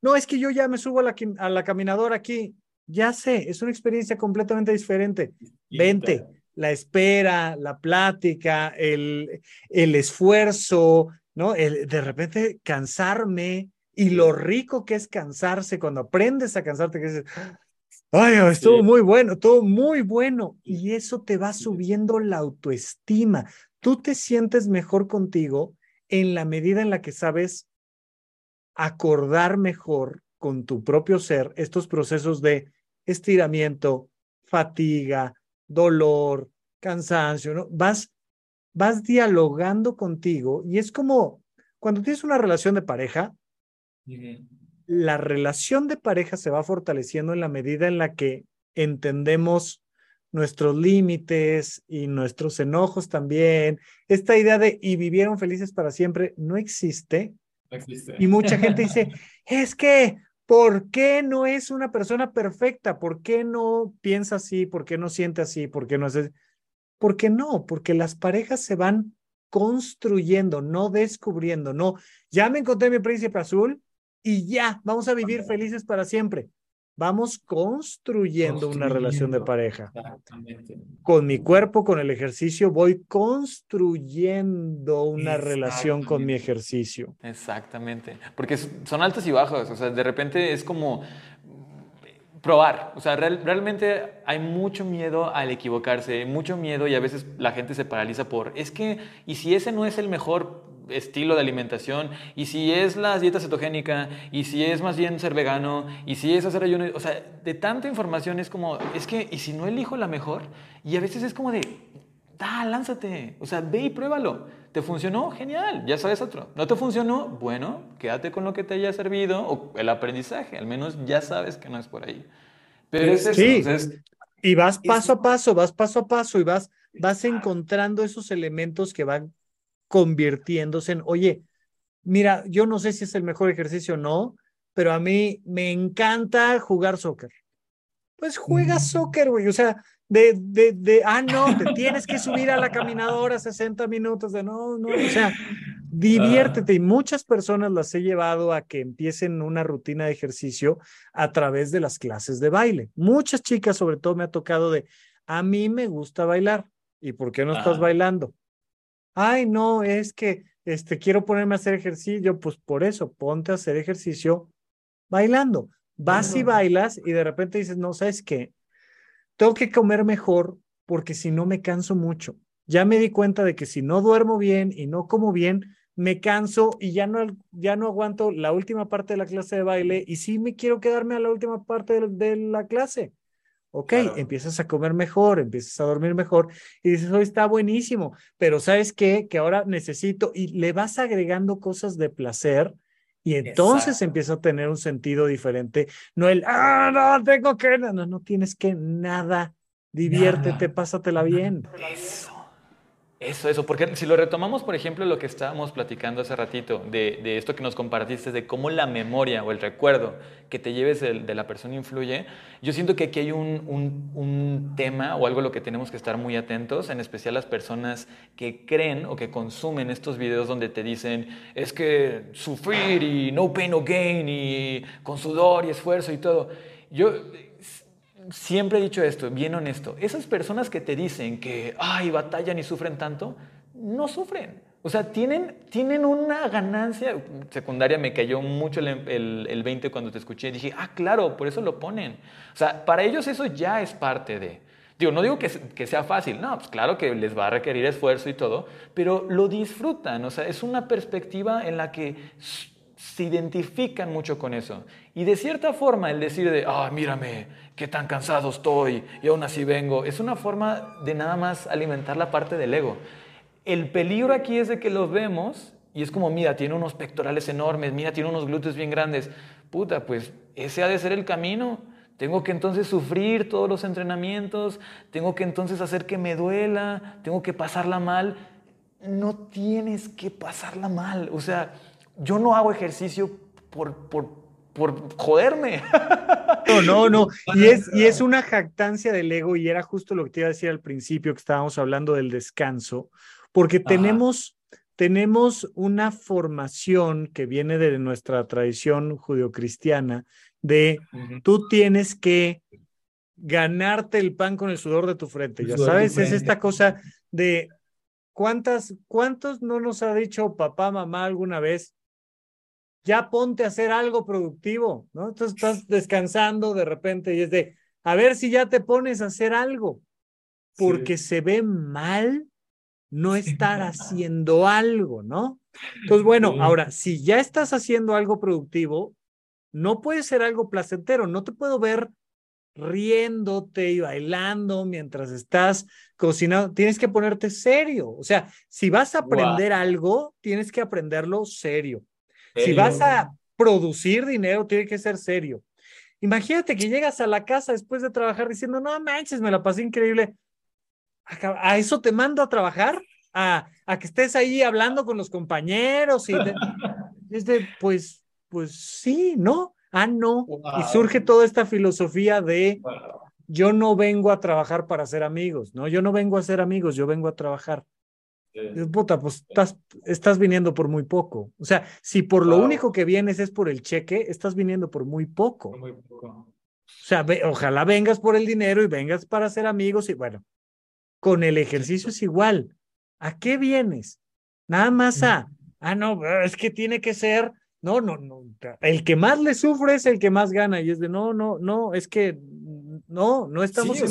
No, es que yo ya me subo a la, a la caminadora aquí. Ya sé, es una experiencia completamente diferente. Vente, la espera, la plática, el, el esfuerzo, ¿no? El, de repente cansarme y lo rico que es cansarse cuando aprendes a cansarte, que dices, ay, estuvo muy bueno, todo muy bueno. Y eso te va subiendo la autoestima. Tú te sientes mejor contigo en la medida en la que sabes acordar mejor con tu propio ser estos procesos de estiramiento, fatiga, dolor, cansancio, ¿no? Vas, vas dialogando contigo y es como cuando tienes una relación de pareja, la relación de pareja se va fortaleciendo en la medida en la que entendemos nuestros límites y nuestros enojos también. Esta idea de y vivieron felices para siempre no existe. No existe. Y mucha gente dice, es que, ¿por qué no es una persona perfecta? ¿Por qué no piensa así? ¿Por qué no siente así? ¿Por qué no hace? ¿Por qué no? Porque las parejas se van construyendo, no descubriendo, no. Ya me encontré mi príncipe azul y ya, vamos a vivir felices para siempre. Vamos construyendo, una relación de pareja. Con mi cuerpo, con el ejercicio, voy construyendo una relación con mi ejercicio. Exactamente. Porque son altos y bajos. O sea, de repente es como probar. O sea, realmente hay mucho miedo al equivocarse, mucho miedo y a veces la gente se paraliza por, es que, ¿y si ese no es el mejor estilo de alimentación? ¿Y si es la dieta cetogénica? ¿Y si es más bien ser vegano? ¿Y si es hacer ayuno? O sea, de tanta información es como, es que, ¿y si no elijo la mejor? Y a veces es como de, da, lánzate. O sea, ve y pruébalo. ¿Te funcionó? Genial, ya sabes otro. ¿No te funcionó? Bueno, quédate con lo que te haya servido o el aprendizaje. Al menos ya sabes que no es por ahí. Pero es eso. Sí. y vas paso a paso, vas paso a paso y vas, vas encontrando esos elementos que van convirtiéndose en, oye, mira, yo no sé si es el mejor ejercicio o no, pero a mí me encanta jugar soccer. Pues juega mm. soccer, güey. O sea, de, de, de, ah, no, te tienes que subir a la caminadora 60 minutos de no, no, o sea, diviértete. Y muchas personas las he llevado a que empiecen una rutina de ejercicio a través de las clases de baile. Muchas chicas, sobre todo, me ha tocado de, a mí me gusta bailar. ¿Y por qué no estás bailando? Ay, no, es que este, quiero ponerme a hacer ejercicio. Pues por eso, ponte a hacer ejercicio bailando. Vas y bailas y de repente dices, no, ¿sabes qué? tengo que comer mejor porque si no me canso mucho. Ya me di cuenta de que si no duermo bien y no como bien, me canso y ya no, ya no aguanto la última parte de la clase de baile y sí me quiero quedarme a la última parte de, la clase. Ok, empiezas a comer mejor, empiezas a dormir mejor y dices, hoy está buenísimo, pero ¿sabes qué? Que ahora necesito y le vas agregando cosas de placer y entonces empieza a tener un sentido diferente. No el, ah, no, tengo que, no, no tienes que nada. Diviértete, pásatela bien. Eso. Eso, eso, porque si lo retomamos, por ejemplo, lo que estábamos platicando hace ratito, de, de esto que nos compartiste, de cómo la memoria o el recuerdo que te lleves de, de la persona influye, yo siento que aquí hay un, un, un, tema o algo a lo que tenemos que estar muy atentos, en especial las personas que creen o que consumen estos videos donde te dicen, es que sufrir y no pain, no gain y con sudor y esfuerzo y todo. Yo siempre he dicho esto, bien honesto, esas personas que te dicen que, ay, batallan y sufren tanto, no sufren. O sea, tienen, tienen una ganancia secundaria. Me cayó mucho el, el, 20 cuando te escuché. Dije, ah, claro, por eso lo ponen. O sea, para ellos eso ya es parte de. Digo, no digo que, que sea fácil, no, pues claro que les va a requerir esfuerzo y todo, pero lo disfrutan. O sea, es una perspectiva en la que se identifican mucho con eso. Y de cierta forma el decir de, ah, mírame, qué tan cansado estoy y aún así vengo, es una forma de nada más alimentar la parte del ego. El peligro aquí es de que los vemos y es como, mira, tiene unos pectorales enormes, mira, tiene unos glúteos bien grandes. Puta, pues ese ha de ser el camino. Tengo que entonces sufrir todos los entrenamientos, tengo que entonces hacer que me duela, tengo que pasarla mal. No tienes que pasarla mal. O sea, yo no hago ejercicio por, por, por joderme. No, no, no. Y es, y es una jactancia del ego y era justo lo que te iba a decir al principio que estábamos hablando del descanso, porque tenemos, tenemos una formación que viene de nuestra tradición judio-cristiana de tú tienes que ganarte el pan con el sudor de tu frente, ya sabes, es esta cosa de ¿Cuántas, ¿Cuántos no nos ha dicho papá, mamá alguna vez? Ya ponte a hacer algo productivo, ¿no? Entonces estás descansando de repente y es de, a ver si ya te pones a hacer algo, porque se ve mal no estar haciendo algo, ¿no? Entonces, bueno, ahora, si ya estás haciendo algo productivo, no puede ser algo placentero, no te puedo ver riéndote y bailando mientras estás cocinando, tienes que ponerte serio. O sea, si vas a aprender algo, tienes que aprenderlo serio. Si vas a producir dinero, tiene que ser serio. Imagínate que llegas a la casa después de trabajar diciendo, no manches, me la pasé increíble. ¿A eso te mando a trabajar? ¿A, a que estés ahí hablando con los compañeros? Y es de, pues, pues sí, ¿no? Ah, no. Y surge toda esta filosofía de yo no vengo a trabajar para ser amigos, ¿no? Yo no vengo a ser amigos, yo vengo a trabajar. Puta, pues estás, estás viniendo por muy poco. O sea, si por lo único que vienes es por el cheque, estás viniendo por muy poco. Muy poco. O sea, ojalá vengas por el dinero y vengas para ser amigos y bueno, con el ejercicio es igual. ¿A qué vienes? Nada más a, ah, no, es que tiene que ser no, no, no. El que más le sufre es el que más gana. Y es de, no, no, no, es que no, no estamos sí,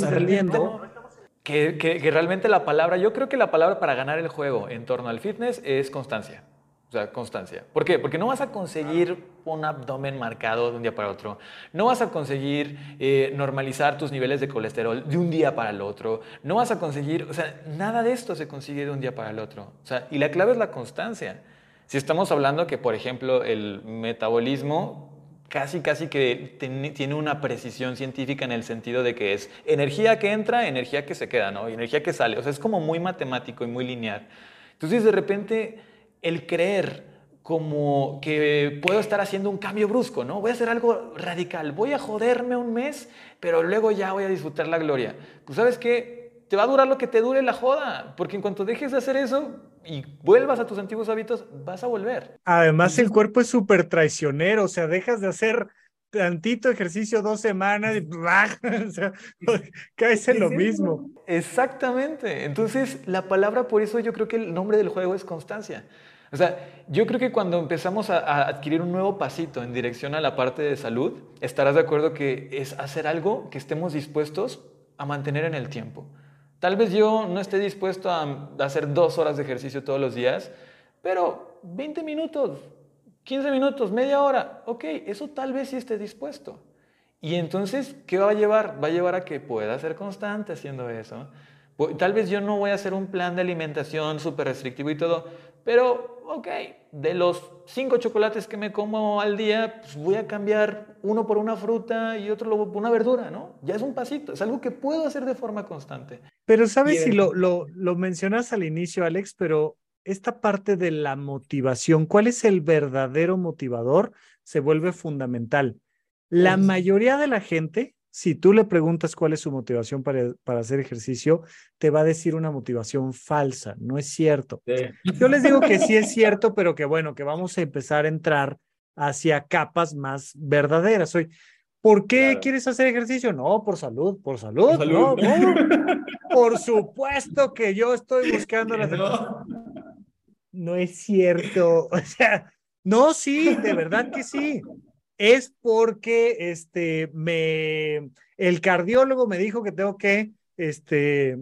que, que, realmente la palabra, yo creo que la palabra para ganar el juego en torno al fitness es constancia. O sea, constancia. ¿Por qué? Porque no vas a conseguir un abdomen marcado de un día para otro. No vas a conseguir eh, normalizar tus niveles de colesterol de un día para el otro. No vas a conseguir, o sea, nada de esto se consigue de un día para el otro. O sea, y la clave es la constancia. Si estamos hablando que, por ejemplo, el metabolismo casi, casi que tiene una precisión científica en el sentido de que es energía que entra, energía que se queda, ¿no? Y energía que sale. O sea, es como muy matemático y muy lineal. Entonces, de repente, el creer como que puedo estar haciendo un cambio brusco, ¿no? Voy a hacer algo radical, voy a joderme un mes, pero luego ya voy a disfrutar la gloria. Pues sabes qué, te va a durar lo que te dure la joda, porque en cuanto dejes de hacer eso, y vuelvas a tus antiguos hábitos, vas a volver. Además, el cuerpo es súper traicionero, o sea, dejas de hacer tantito ejercicio dos semanas y o sea, caes en lo mismo. Exactamente. Entonces, la palabra, por eso yo creo que el nombre del juego es constancia. O sea, yo creo que cuando empezamos a, a, adquirir un nuevo pasito en dirección a la parte de salud, estarás de acuerdo que es hacer algo que estemos dispuestos a mantener en el tiempo. Tal vez yo no esté dispuesto a hacer dos horas de ejercicio todos los días, pero 20 minutos, 15 minutos, media hora, ok, eso tal vez sí esté dispuesto. Y entonces, ¿qué va a llevar? Va a llevar a que pueda ser constante haciendo eso. Tal vez yo no voy a hacer un plan de alimentación súper restrictivo y todo, pero, ok, de los cinco chocolates que me como al día, pues voy a cambiar uno por una fruta y otro por una verdura, ¿no? Ya es un pasito, es algo que puedo hacer de forma constante. Pero sabes si lo, lo, lo mencionas al inicio, Alex, pero esta parte de la motivación, ¿cuál es el verdadero motivador? Se vuelve fundamental. La mayoría de la gente si tú le preguntas cuál es su motivación para, para, hacer ejercicio, te va a decir una motivación falsa, no es cierto. Yo les digo que sí es cierto, pero que bueno, que vamos a empezar a entrar hacia capas más verdaderas. Soy, ¿por qué quieres hacer ejercicio? No, por salud, por salud, por, No, por supuesto que yo estoy buscando la no. no es cierto, o sea, no, sí, de verdad que sí es porque este, me, el cardiólogo me dijo que tengo que este,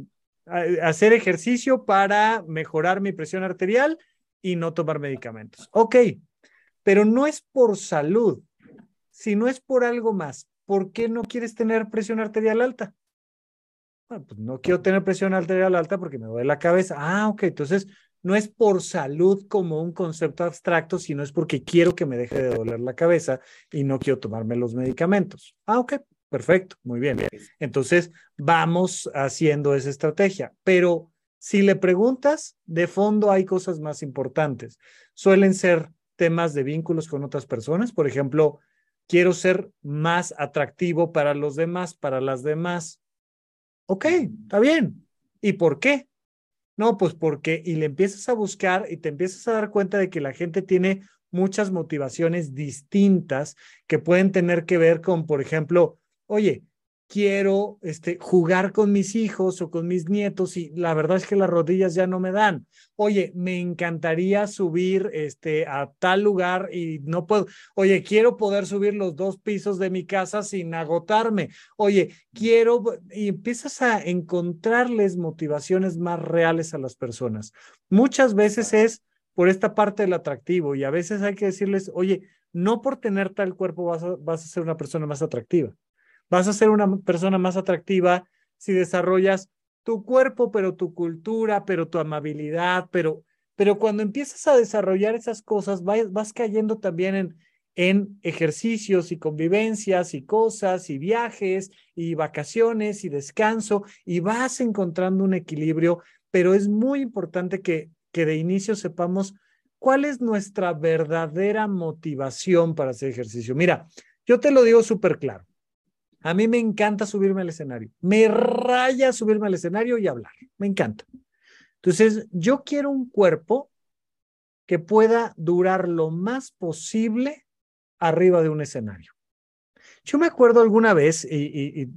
hacer ejercicio para mejorar mi presión arterial y no tomar medicamentos. Ok, pero no es por salud, si no es por algo más. ¿Por qué no quieres tener presión arterial alta? Bueno, pues no quiero tener presión arterial alta porque me duele la cabeza. Ah, ok, entonces no es por salud como un concepto abstracto, sino es porque quiero que me deje de doler la cabeza y no quiero tomarme los medicamentos. Ah, ok, perfecto, muy bien. Entonces, vamos haciendo esa estrategia. Pero si le preguntas, de fondo hay cosas más importantes. Suelen ser temas de vínculos con otras personas. Por ejemplo, quiero ser más atractivo para los demás, para las demás. Ok, está bien. ¿Y por qué? No, pues porque, y le empiezas a buscar y te empiezas a dar cuenta de que la gente tiene muchas motivaciones distintas que pueden tener que ver con, por ejemplo, oye, quiero este, jugar con mis hijos o con mis nietos y la verdad es que las rodillas ya no me dan. Oye, me encantaría subir este, a tal lugar y no puedo. Oye, quiero poder subir los dos pisos de mi casa sin agotarme. Oye, quiero... Y empiezas a encontrarles motivaciones más reales a las personas. Muchas veces es por esta parte del atractivo y a veces hay que decirles, oye, no por tener tal cuerpo vas vas a ser una persona más atractiva Vas a ser una persona más atractiva si desarrollas tu cuerpo, pero tu cultura, pero tu amabilidad, pero, pero cuando empiezas a desarrollar esas cosas, vas, vas cayendo también en, en ejercicios y convivencias y cosas y viajes y vacaciones y descanso y vas encontrando un equilibrio, pero es muy importante que, que de inicio sepamos cuál es nuestra verdadera motivación para hacer ejercicio. Mira, yo te lo digo súper claro. A mí me encanta subirme al escenario. Me raya subirme al escenario y hablar. Me encanta. Entonces, yo quiero un cuerpo que pueda durar lo más posible arriba de un escenario. Yo me acuerdo alguna vez, y,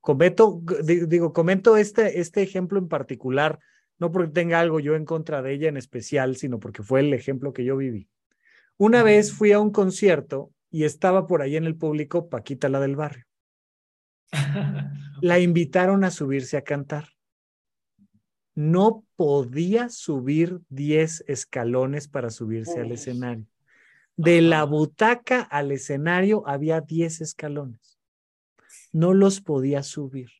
comento, digo, comento este, este ejemplo en particular, no porque tenga algo yo en contra de ella en especial, sino porque fue el ejemplo que yo viví. Una vez fui a un concierto y estaba por ahí en el público Paquita la del barrio. La invitaron a subirse a cantar. No podía subir 10 escalones para subirse al escenario. De la butaca al escenario había 10 escalones. No los podía subir.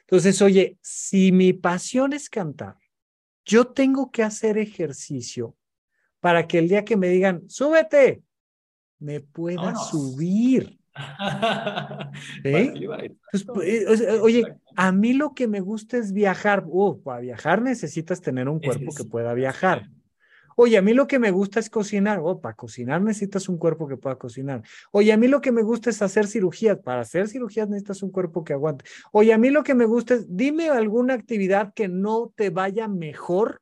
Entonces, oye, si mi pasión es cantar, yo tengo que hacer ejercicio para que el día que me digan, súbete, me pueda subir. Pues, pues, oye, a mí lo que me gusta es viajar. Oh, para viajar necesitas tener un cuerpo que pueda viajar. Oye, a mí lo que me gusta es cocinar. Oh, para cocinar necesitas un cuerpo que pueda cocinar. Oye, a mí lo que me gusta es hacer cirugías. Para hacer cirugías necesitas un cuerpo que aguante. Oye, a mí lo que me gusta es, dime alguna actividad que no te vaya mejor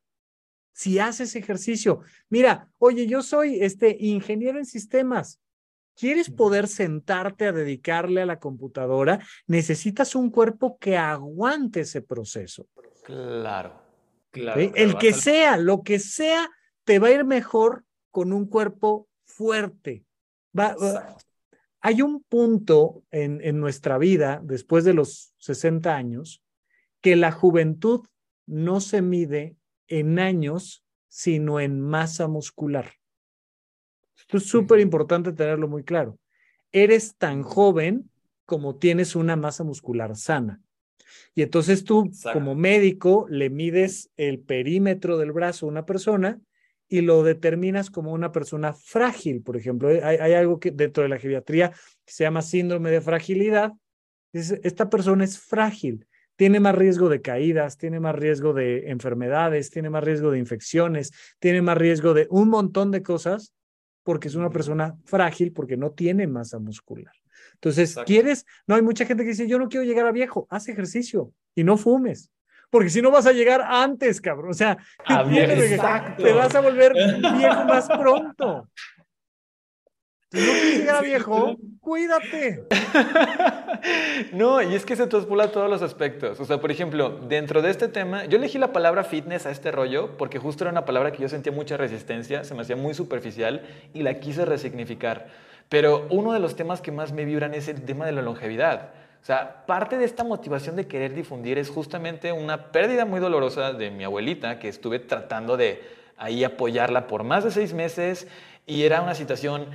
si haces ejercicio. Mira, oye, yo soy este ingeniero en sistemas. ¿Quieres poder sentarte a dedicarle a la computadora? Necesitas un cuerpo que aguante ese proceso. Claro, claro. El que sea, lo que sea, te va a ir mejor con un cuerpo fuerte. hay un punto en, en nuestra vida, después de los 60 años, que la juventud no se mide en años, sino en masa muscular. Esto es súper importante tenerlo muy claro. Eres tan joven como tienes una masa muscular sana. Y entonces tú, como médico, le mides el perímetro del brazo a una persona y lo determinas como una persona frágil. Por ejemplo, hay, algo que dentro de la geriatría que se llama síndrome de fragilidad. esta persona es frágil, tiene más riesgo de caídas, tiene más riesgo de enfermedades, tiene más riesgo de infecciones, tiene más riesgo de un montón de cosas porque es una persona frágil, porque no tiene masa muscular. Entonces, ¿quieres? No, hay mucha gente que dice, yo no quiero llegar a viejo, haz ejercicio y no fumes. Porque si no vas a llegar antes, cabrón. O sea, te vas a volver viejo más pronto. Si no quieres llegar a viejo, cuídate. No, y es que se traspola todos los aspectos. O sea, por ejemplo, dentro de este tema, yo elegí la palabra fitness a este rollo porque justo era una palabra que yo sentía mucha resistencia, se me hacía muy superficial y la quise resignificar. Pero uno de los temas que más me vibran es el tema de la longevidad. O sea, parte de esta motivación de querer difundir es justamente una pérdida muy dolorosa de mi abuelita, que estuve tratando de ahí apoyarla por más de seis meses y era una situación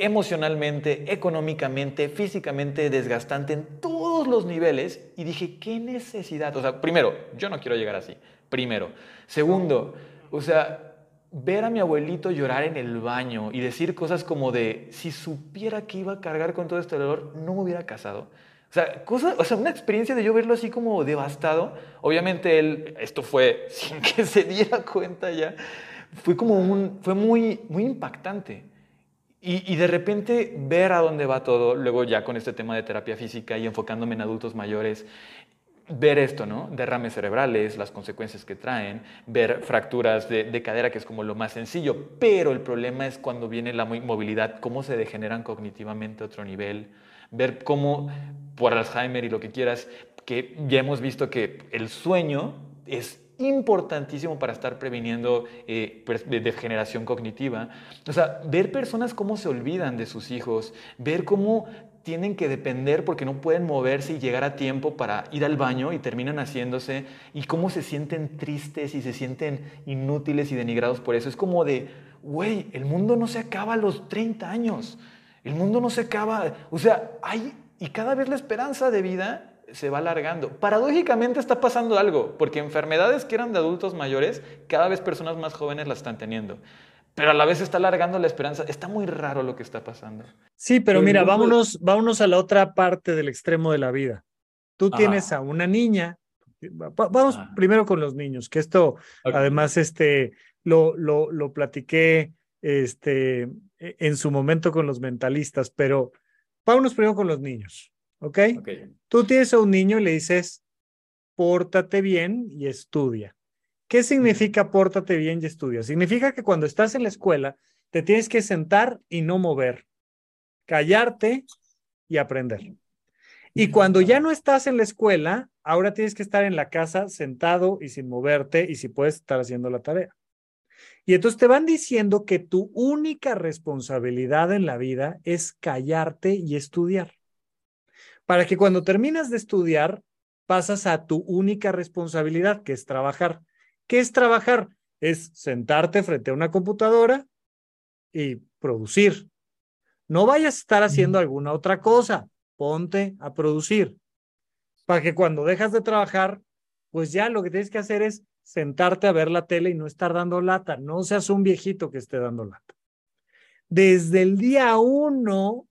emocionalmente, económicamente, físicamente desgastante en todos los niveles y dije, ¿qué necesidad? O sea, primero, yo no quiero llegar así, primero. Segundo, o sea, ver a mi abuelito llorar en el baño y decir cosas como de, si supiera que iba a cargar con todo este dolor, no me hubiera casado. O sea, cosa, o sea, una experiencia de yo verlo así como devastado. Obviamente él, esto fue sin que se diera cuenta ya, fue como un, fue muy, muy impactante. Y, de repente ver a dónde va todo, luego ya con este tema de terapia física y enfocándome en adultos mayores, ver esto, ¿no? Derrames cerebrales, las consecuencias que traen, ver fracturas de, de, cadera, que es como lo más sencillo, pero el problema es cuando viene la movilidad, cómo se degeneran cognitivamente a otro nivel, ver cómo por Alzheimer y lo que quieras, que ya hemos visto que el sueño es importantísimo para estar previniendo eh, degeneración cognitiva. O sea, ver personas cómo se olvidan de sus hijos, ver cómo tienen que depender porque no pueden moverse y llegar a tiempo para ir al baño y terminan haciéndose y cómo se sienten tristes y se sienten inútiles y denigrados por eso. Es como de, güey, el mundo no se acaba a los 30 años, el mundo no se acaba, o sea, hay, y cada vez la esperanza de vida se va alargando. Paradójicamente está pasando algo, porque enfermedades que eran de adultos mayores, cada vez personas más jóvenes las están teniendo pero a la vez está alargando la esperanza. Está muy raro lo que está pasando. Sí, pero mira, vámonos, vámonos a la otra parte del extremo de la vida. Tú tienes a una niña. Vamos primero con los niños, que esto además este, lo, lo, lo platiqué este, e, en su momento con los mentalistas, pero vámonos primero con los niños, ¿ok? Tú tienes a un niño y le dices, pórtate bien y estudia. ¿Qué significa pórtate bien y estudia? Significa que cuando estás en la escuela te tienes que sentar y no mover, callarte y aprender. Y cuando ya no estás en la escuela, ahora tienes que estar en la casa sentado y sin moverte y si puedes estar haciendo la tarea. Y entonces te van diciendo que tu única responsabilidad en la vida es callarte y estudiar. Para que cuando terminas de estudiar, pasas a tu única responsabilidad, que es trabajar. ¿Qué es trabajar? Es sentarte frente a una computadora y producir. No vayas a estar haciendo alguna otra cosa, ponte a producir. Para que cuando dejas de trabajar, pues ya lo que tienes que hacer es sentarte a ver la tele y no estar dando lata. No seas un viejito que esté dando lata. Desde el día uno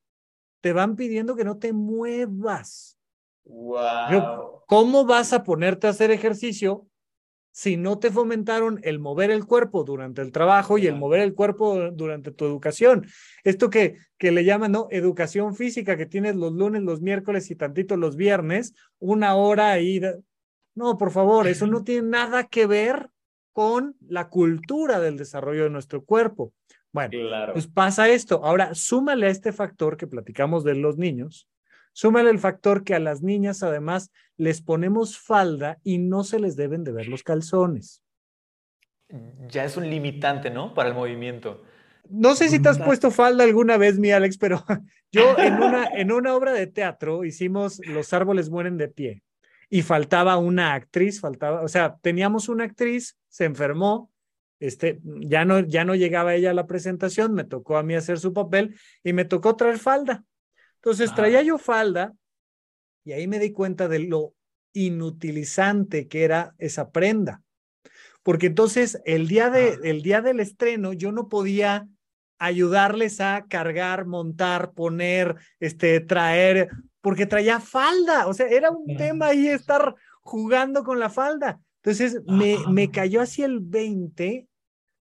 te van pidiendo que no te muevas. Wow. ¿Cómo vas a ponerte a hacer ejercicio si no te fomentaron el mover el cuerpo durante el trabajo y el mover el cuerpo durante tu educación. Esto que, que le llaman, ¿no? Educación física que tienes los lunes, los miércoles y tantito los viernes, una hora ahí. No, por favor, eso no tiene nada que ver con la cultura del desarrollo de nuestro cuerpo. Bueno, pues pasa esto. Ahora, súmale a este factor que platicamos de los niños, Súmale el factor que a las niñas además les ponemos falda y no se les deben de ver los calzones. Ya es un limitante, ¿no? Para el movimiento. No sé si te has puesto falda alguna vez, mi Alex, pero yo en una, en una obra de teatro hicimos Los árboles mueren de pie y faltaba una actriz, faltaba, o sea, teníamos una actriz, se enfermó, este, ya no, ya no llegaba ella a la presentación, me tocó a mí hacer su papel y me tocó traer falda. Entonces traía yo falda y ahí me di cuenta de lo inutilizante que era esa prenda. Porque entonces el día, de, el día del estreno yo no podía ayudarles a cargar, montar, poner, este, traer, porque traía falda. O sea, era un tema ahí estar jugando con la falda. Entonces me, me cayó así el 20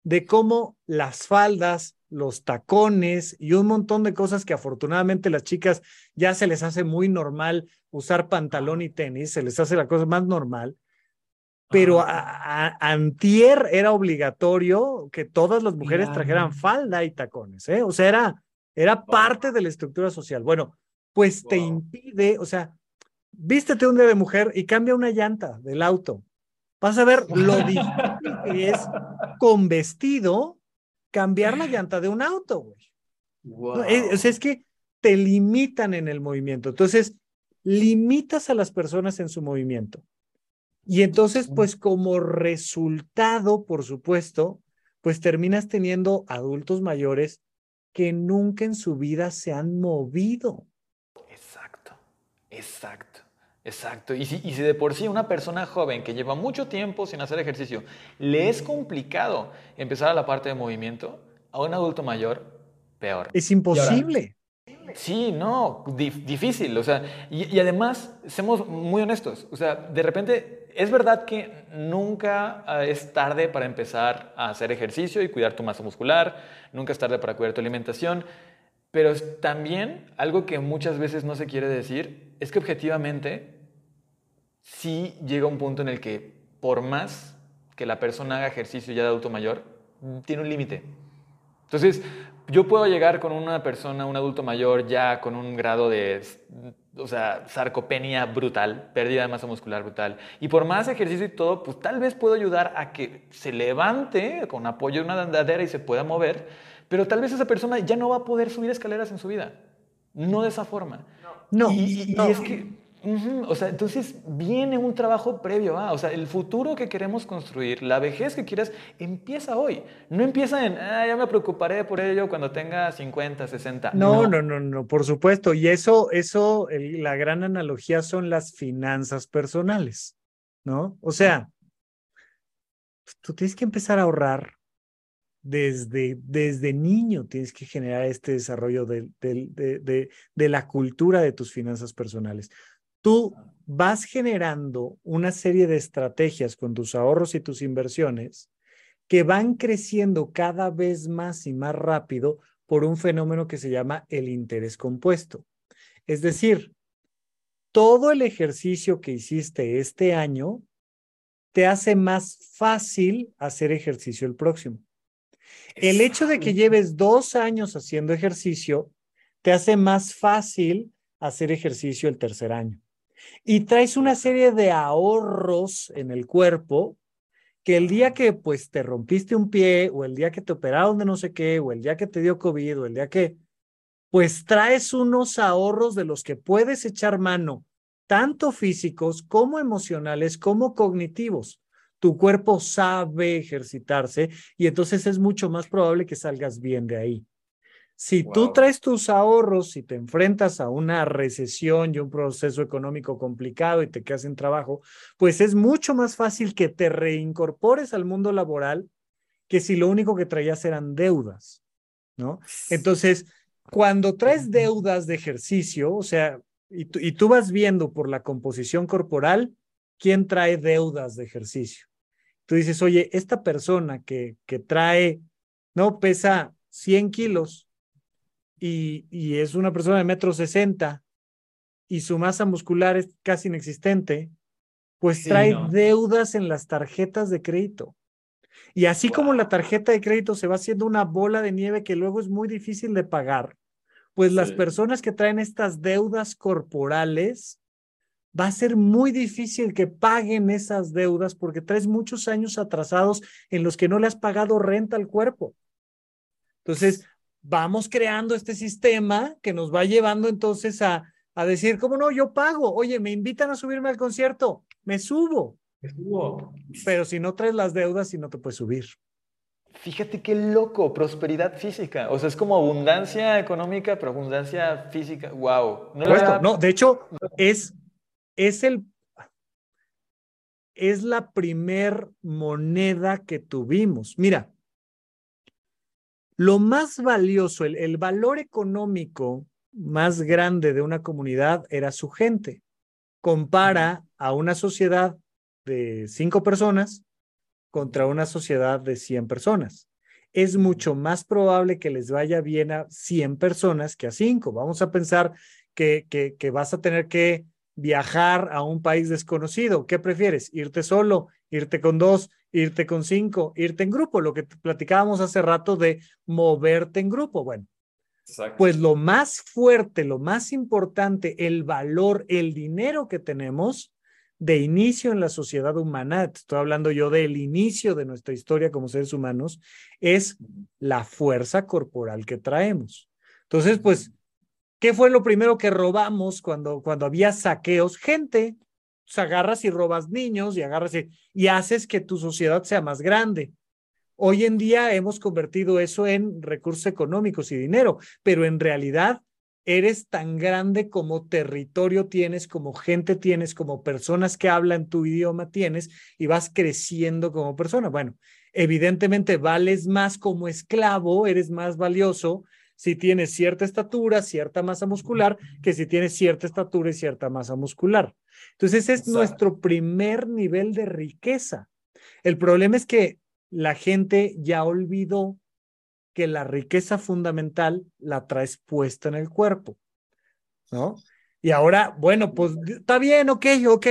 de cómo las faldas, los tacones y un montón de cosas que afortunadamente las chicas ya se les hace muy normal usar pantalón y tenis, se les hace la cosa más normal. Pero a, antier era obligatorio que todas las mujeres trajeran falda y tacones, ¿eh? O sea, era, era parte de la estructura social. Bueno, pues te impide, o sea, vístete un día de mujer y cambia una llanta del auto. Vas a ver lo difícil que es con vestido cambiar la llanta de un auto, güey. es, o sea, es que te limitan en el movimiento. Entonces, limitas a las personas en su movimiento. Y entonces, pues como resultado, por supuesto, pues terminas teniendo adultos mayores que nunca en su vida se han movido. Exacto, exacto. Exacto. Y si, y si de por sí una persona joven que lleva mucho tiempo sin hacer ejercicio le es complicado empezar a la parte de movimiento, a un adulto mayor, peor. Es imposible. Sí, no, difícil. O sea, y, y, además, seamos muy honestos. O sea, de repente, es verdad que nunca ah, es tarde para empezar a hacer ejercicio y cuidar tu masa muscular, nunca es tarde para cuidar tu alimentación, pero también algo que muchas veces no se quiere decir es que objetivamente sí llega un punto en el que por más que la persona haga ejercicio ya de adulto mayor, tiene un límite. Entonces, yo puedo llegar con una persona, un adulto mayor, ya con un grado de, o sea, sarcopenia brutal, pérdida de masa muscular brutal. Y por más ejercicio y todo, pues tal vez puedo ayudar a que se levante con apoyo de una andadera y se pueda mover, pero tal vez esa persona ya no va a poder subir escaleras en su vida. No de esa forma. No, y, es que o sea, entonces viene un trabajo previo a, o sea, el futuro que queremos construir, la vejez que quieras, empieza hoy. No empieza en, ah, ya me preocuparé por ello cuando tenga 50, 60. No, no, no, no, por supuesto. Y eso, eso, la gran analogía son las finanzas personales, ¿no? O sea, tú tienes que empezar a ahorrar desde, desde niño, tienes que generar este desarrollo de, de, de la cultura de tus finanzas personales tú vas generando una serie de estrategias con tus ahorros y tus inversiones que van creciendo cada vez más y más rápido por un fenómeno que se llama el interés compuesto. Es decir, todo el ejercicio que hiciste este año te hace más fácil hacer ejercicio el próximo. El hecho de que lleves dos años haciendo ejercicio te hace más fácil hacer ejercicio el tercer año. Y traes una serie de ahorros en el cuerpo que el día que pues te rompiste un pie o el día que te operaron de no sé qué o el día que te dio COVID o el día que pues traes unos ahorros de los que puedes echar mano, tanto físicos como emocionales como cognitivos. Tu cuerpo sabe ejercitarse y entonces es mucho más probable que salgas bien de ahí. Si tú traes tus ahorros y te enfrentas a una recesión y un proceso económico complicado y te quedas sin trabajo, pues es mucho más fácil que te reincorpores al mundo laboral que si lo único que traías eran deudas, ¿no? Entonces, cuando traes deudas de ejercicio, o sea, y y tú vas viendo por la composición corporal, ¿quién trae deudas de ejercicio? Tú dices, oye, esta persona que, que trae, no, pesa 100 kilos, y, es una persona de metro sesenta y su masa muscular es casi inexistente, pues trae deudas en las tarjetas de crédito. Y así como la tarjeta de crédito se va haciendo una bola de nieve que luego es muy difícil de pagar, pues las personas que traen estas deudas corporales, va a ser muy difícil que paguen esas deudas porque traes muchos años atrasados en los que no le has pagado renta al cuerpo. Entonces, vamos creando este sistema que nos va llevando entonces a, a decir, ¿cómo no? Yo pago. Oye, me invitan a subirme al concierto, me subo. Me subo. Pero si no traes las deudas y no te puedes subir. Fíjate qué loco, prosperidad física. O sea, es como abundancia económica, pero abundancia física. Wow. No, no de hecho, es, es el es la primer moneda que tuvimos. Mira, lo más valioso, el, valor económico más grande de una comunidad era su gente. Compara a una sociedad de cinco personas contra una sociedad de 100 personas. Es mucho más probable que les vaya bien a 100 personas que a cinco. Vamos a pensar que, que, que vas a tener que viajar a un país desconocido. ¿Qué prefieres? ¿Irte solo? ¿Irte con dos? irte con cinco, irte en grupo, lo que platicábamos hace rato de moverte en grupo. Bueno, pues lo más fuerte, lo más importante, el valor, el dinero que tenemos de inicio en la sociedad humana, estoy hablando yo del inicio de nuestra historia como seres humanos, es la fuerza corporal que traemos. Entonces, pues, ¿qué fue lo primero que robamos cuando, cuando había saqueos? Gente, agarras y robas niños y agarras y, haces que tu sociedad sea más grande. Hoy en día hemos convertido eso en recursos económicos y dinero, pero en realidad eres tan grande como territorio tienes, como gente tienes, como personas que hablan tu idioma tienes y vas creciendo como persona. Bueno, evidentemente vales más como esclavo, eres más valioso si tienes cierta estatura, cierta masa muscular, que si tienes cierta estatura y cierta masa muscular. Entonces, ese es nuestro primer nivel de riqueza. El problema es que la gente ya olvidó que la riqueza fundamental la traes puesta en el cuerpo, ¿no? Y ahora, bueno, pues está bien, ok, ok,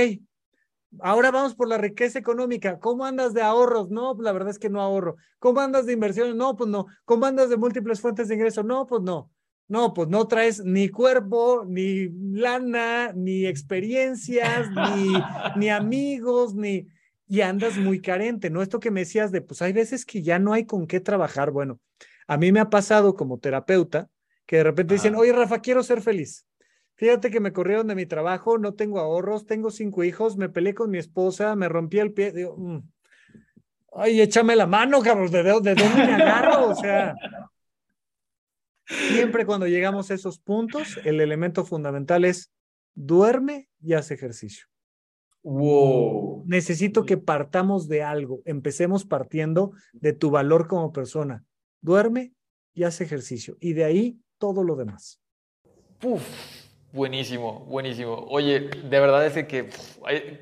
Ahora vamos por la riqueza económica. ¿Cómo andas de ahorros? No, pues la verdad es que no ahorro. ¿Cómo andas de inversiones? No, pues no. ¿Cómo andas de múltiples fuentes de ingreso? No, pues no. No, pues no traes ni cuerpo, ni lana, ni experiencias, ni, ni amigos, ni... Y andas muy carente, ¿no? Esto que me decías de, pues hay veces que ya no hay con qué trabajar. Bueno, a mí me ha pasado como terapeuta que de repente dicen, oye, Rafa, quiero ser feliz. Fíjate que me corrieron de mi trabajo, no tengo ahorros, tengo cinco hijos, me peleé con mi esposa, me rompí el pie. Digo, mm, ay, échame la mano, cabrón, ¿de, de dónde me agarro? O sea, siempre cuando llegamos a esos puntos, el elemento fundamental es duerme y haz ejercicio. Wow. Necesito que partamos de algo, empecemos partiendo de tu valor como persona. Duerme y haz ejercicio. Y de ahí todo lo demás. Uf, buenísimo, buenísimo. Oye, de verdad es que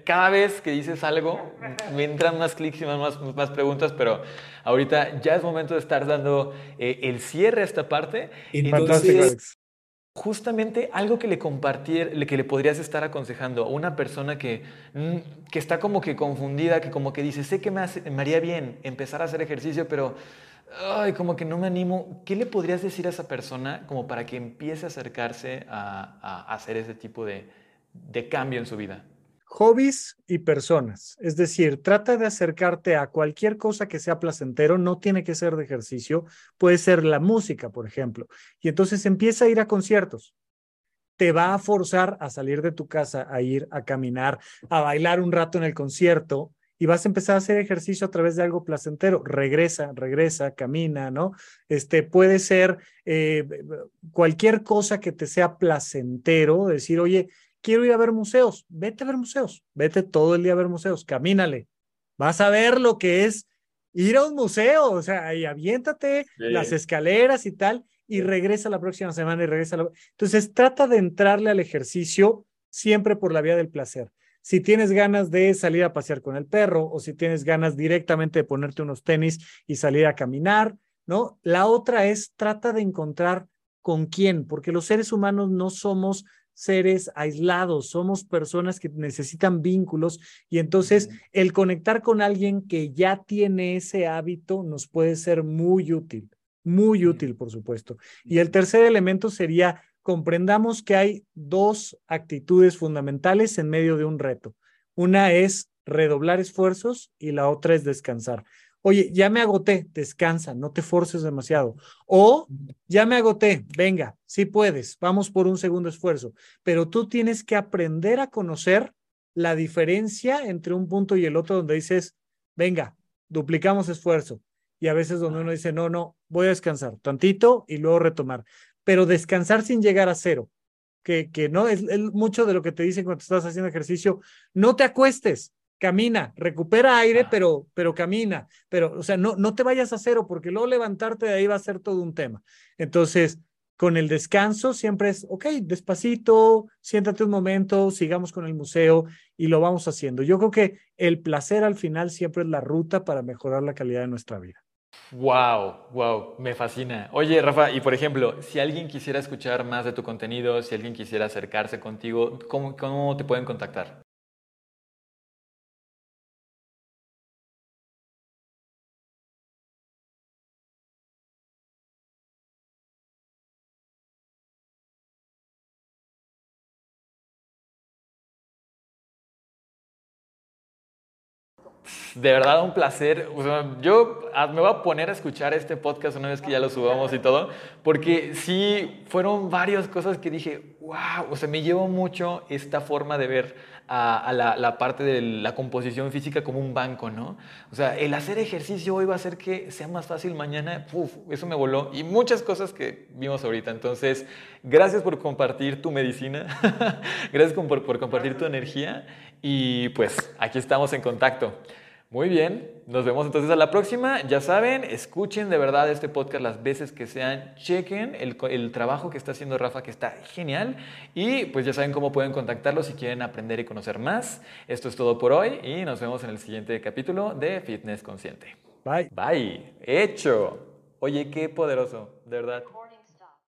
cada vez que dices algo, me entran más clics y más, más preguntas, pero ahorita ya es momento de estar dando eh, el cierre a esta parte. Entonces, justamente algo que le compartir, que le podrías estar aconsejando a una persona que, mm, que está como que confundida, que como que dice, sé que me, me haría bien empezar a hacer ejercicio, pero ay, como que no me animo. ¿Qué le podrías decir a esa persona como para que empiece a acercarse a, hacer ese tipo de, de cambio en su vida? Hobbies y personas. Es decir, trata de acercarte a cualquier cosa que sea placentero, no tiene que ser de ejercicio, puede ser la música, por ejemplo. Y entonces empieza a ir a conciertos. Te va a forzar a salir de tu casa, a ir a caminar, a bailar un rato en el concierto, y vas a empezar a hacer ejercicio a través de algo placentero. Regresa, regresa, camina, ¿no? Este puede ser eh, cualquier cosa que te sea placentero, decir, oye, quiero ir a ver museos, vete a ver museos, vete todo el día a ver museos, camínale, vas a ver lo que es ir a un museo, o sea, y aviéntate las escaleras y tal, y regresa la próxima semana y regresa. La... Entonces, trata de entrarle al ejercicio siempre por la vía del placer si tienes ganas de salir a pasear con el perro o si tienes ganas directamente de ponerte unos tenis y salir a caminar, ¿no? La otra es trata de encontrar con quién, porque los seres humanos no somos seres aislados, somos personas que necesitan vínculos y entonces el conectar con alguien que ya tiene ese hábito nos puede ser muy útil, muy útil, por supuesto. Y el tercer elemento sería comprendamos que hay dos actitudes fundamentales en medio de un reto. Una es redoblar esfuerzos y la otra es descansar. Oye, ya me agoté, descansa, no te forces demasiado. O ya me agoté, venga, sí puedes, vamos por un segundo esfuerzo, pero tú tienes que aprender a conocer la diferencia entre un punto y el otro donde dices, venga, duplicamos esfuerzo. Y a veces donde uno dice, no, no, voy a descansar tantito y luego retomar pero descansar sin llegar a cero, que, que no es, mucho de lo que te dicen cuando estás haciendo ejercicio, no te acuestes, camina, recupera aire, pero, pero camina, pero, o sea, no, no te vayas a cero, porque luego levantarte de ahí va a ser todo un tema. Entonces, con el descanso siempre es, ok, despacito, siéntate un momento, sigamos con el museo y lo vamos haciendo. Yo creo que el placer al final siempre es la ruta para mejorar la calidad de nuestra vida. Wow, wow, me fascina. Oye, Rafa, y por ejemplo, si alguien quisiera escuchar más de tu contenido, si alguien quisiera acercarse contigo, ¿cómo, te pueden contactar? De verdad un placer. yo ah, me voy a poner a escuchar este podcast una vez que ya lo subamos y todo, porque sí fueron varias cosas que dije, wow, o sea, me llevo mucho esta forma de ver a, la, parte de la composición física como un banco, ¿no? O sea, el hacer ejercicio hoy va a hacer que sea más fácil mañana, uf, eso me voló. Y muchas cosas que vimos ahorita. Entonces, gracias por compartir tu medicina, gracias por, por compartir tu energía y pues aquí estamos en contacto. Muy bien, nos vemos entonces a la próxima. Ya saben, escuchen de verdad este podcast las veces que sean, chequen el, trabajo que está haciendo Rafa, que está genial. Y pues ya saben cómo pueden contactarlo si quieren aprender y conocer más. Esto es todo por hoy y nos vemos en el siguiente capítulo de Fitness Consciente. Bye. Bye. Hecho. Oye, qué poderoso, de verdad.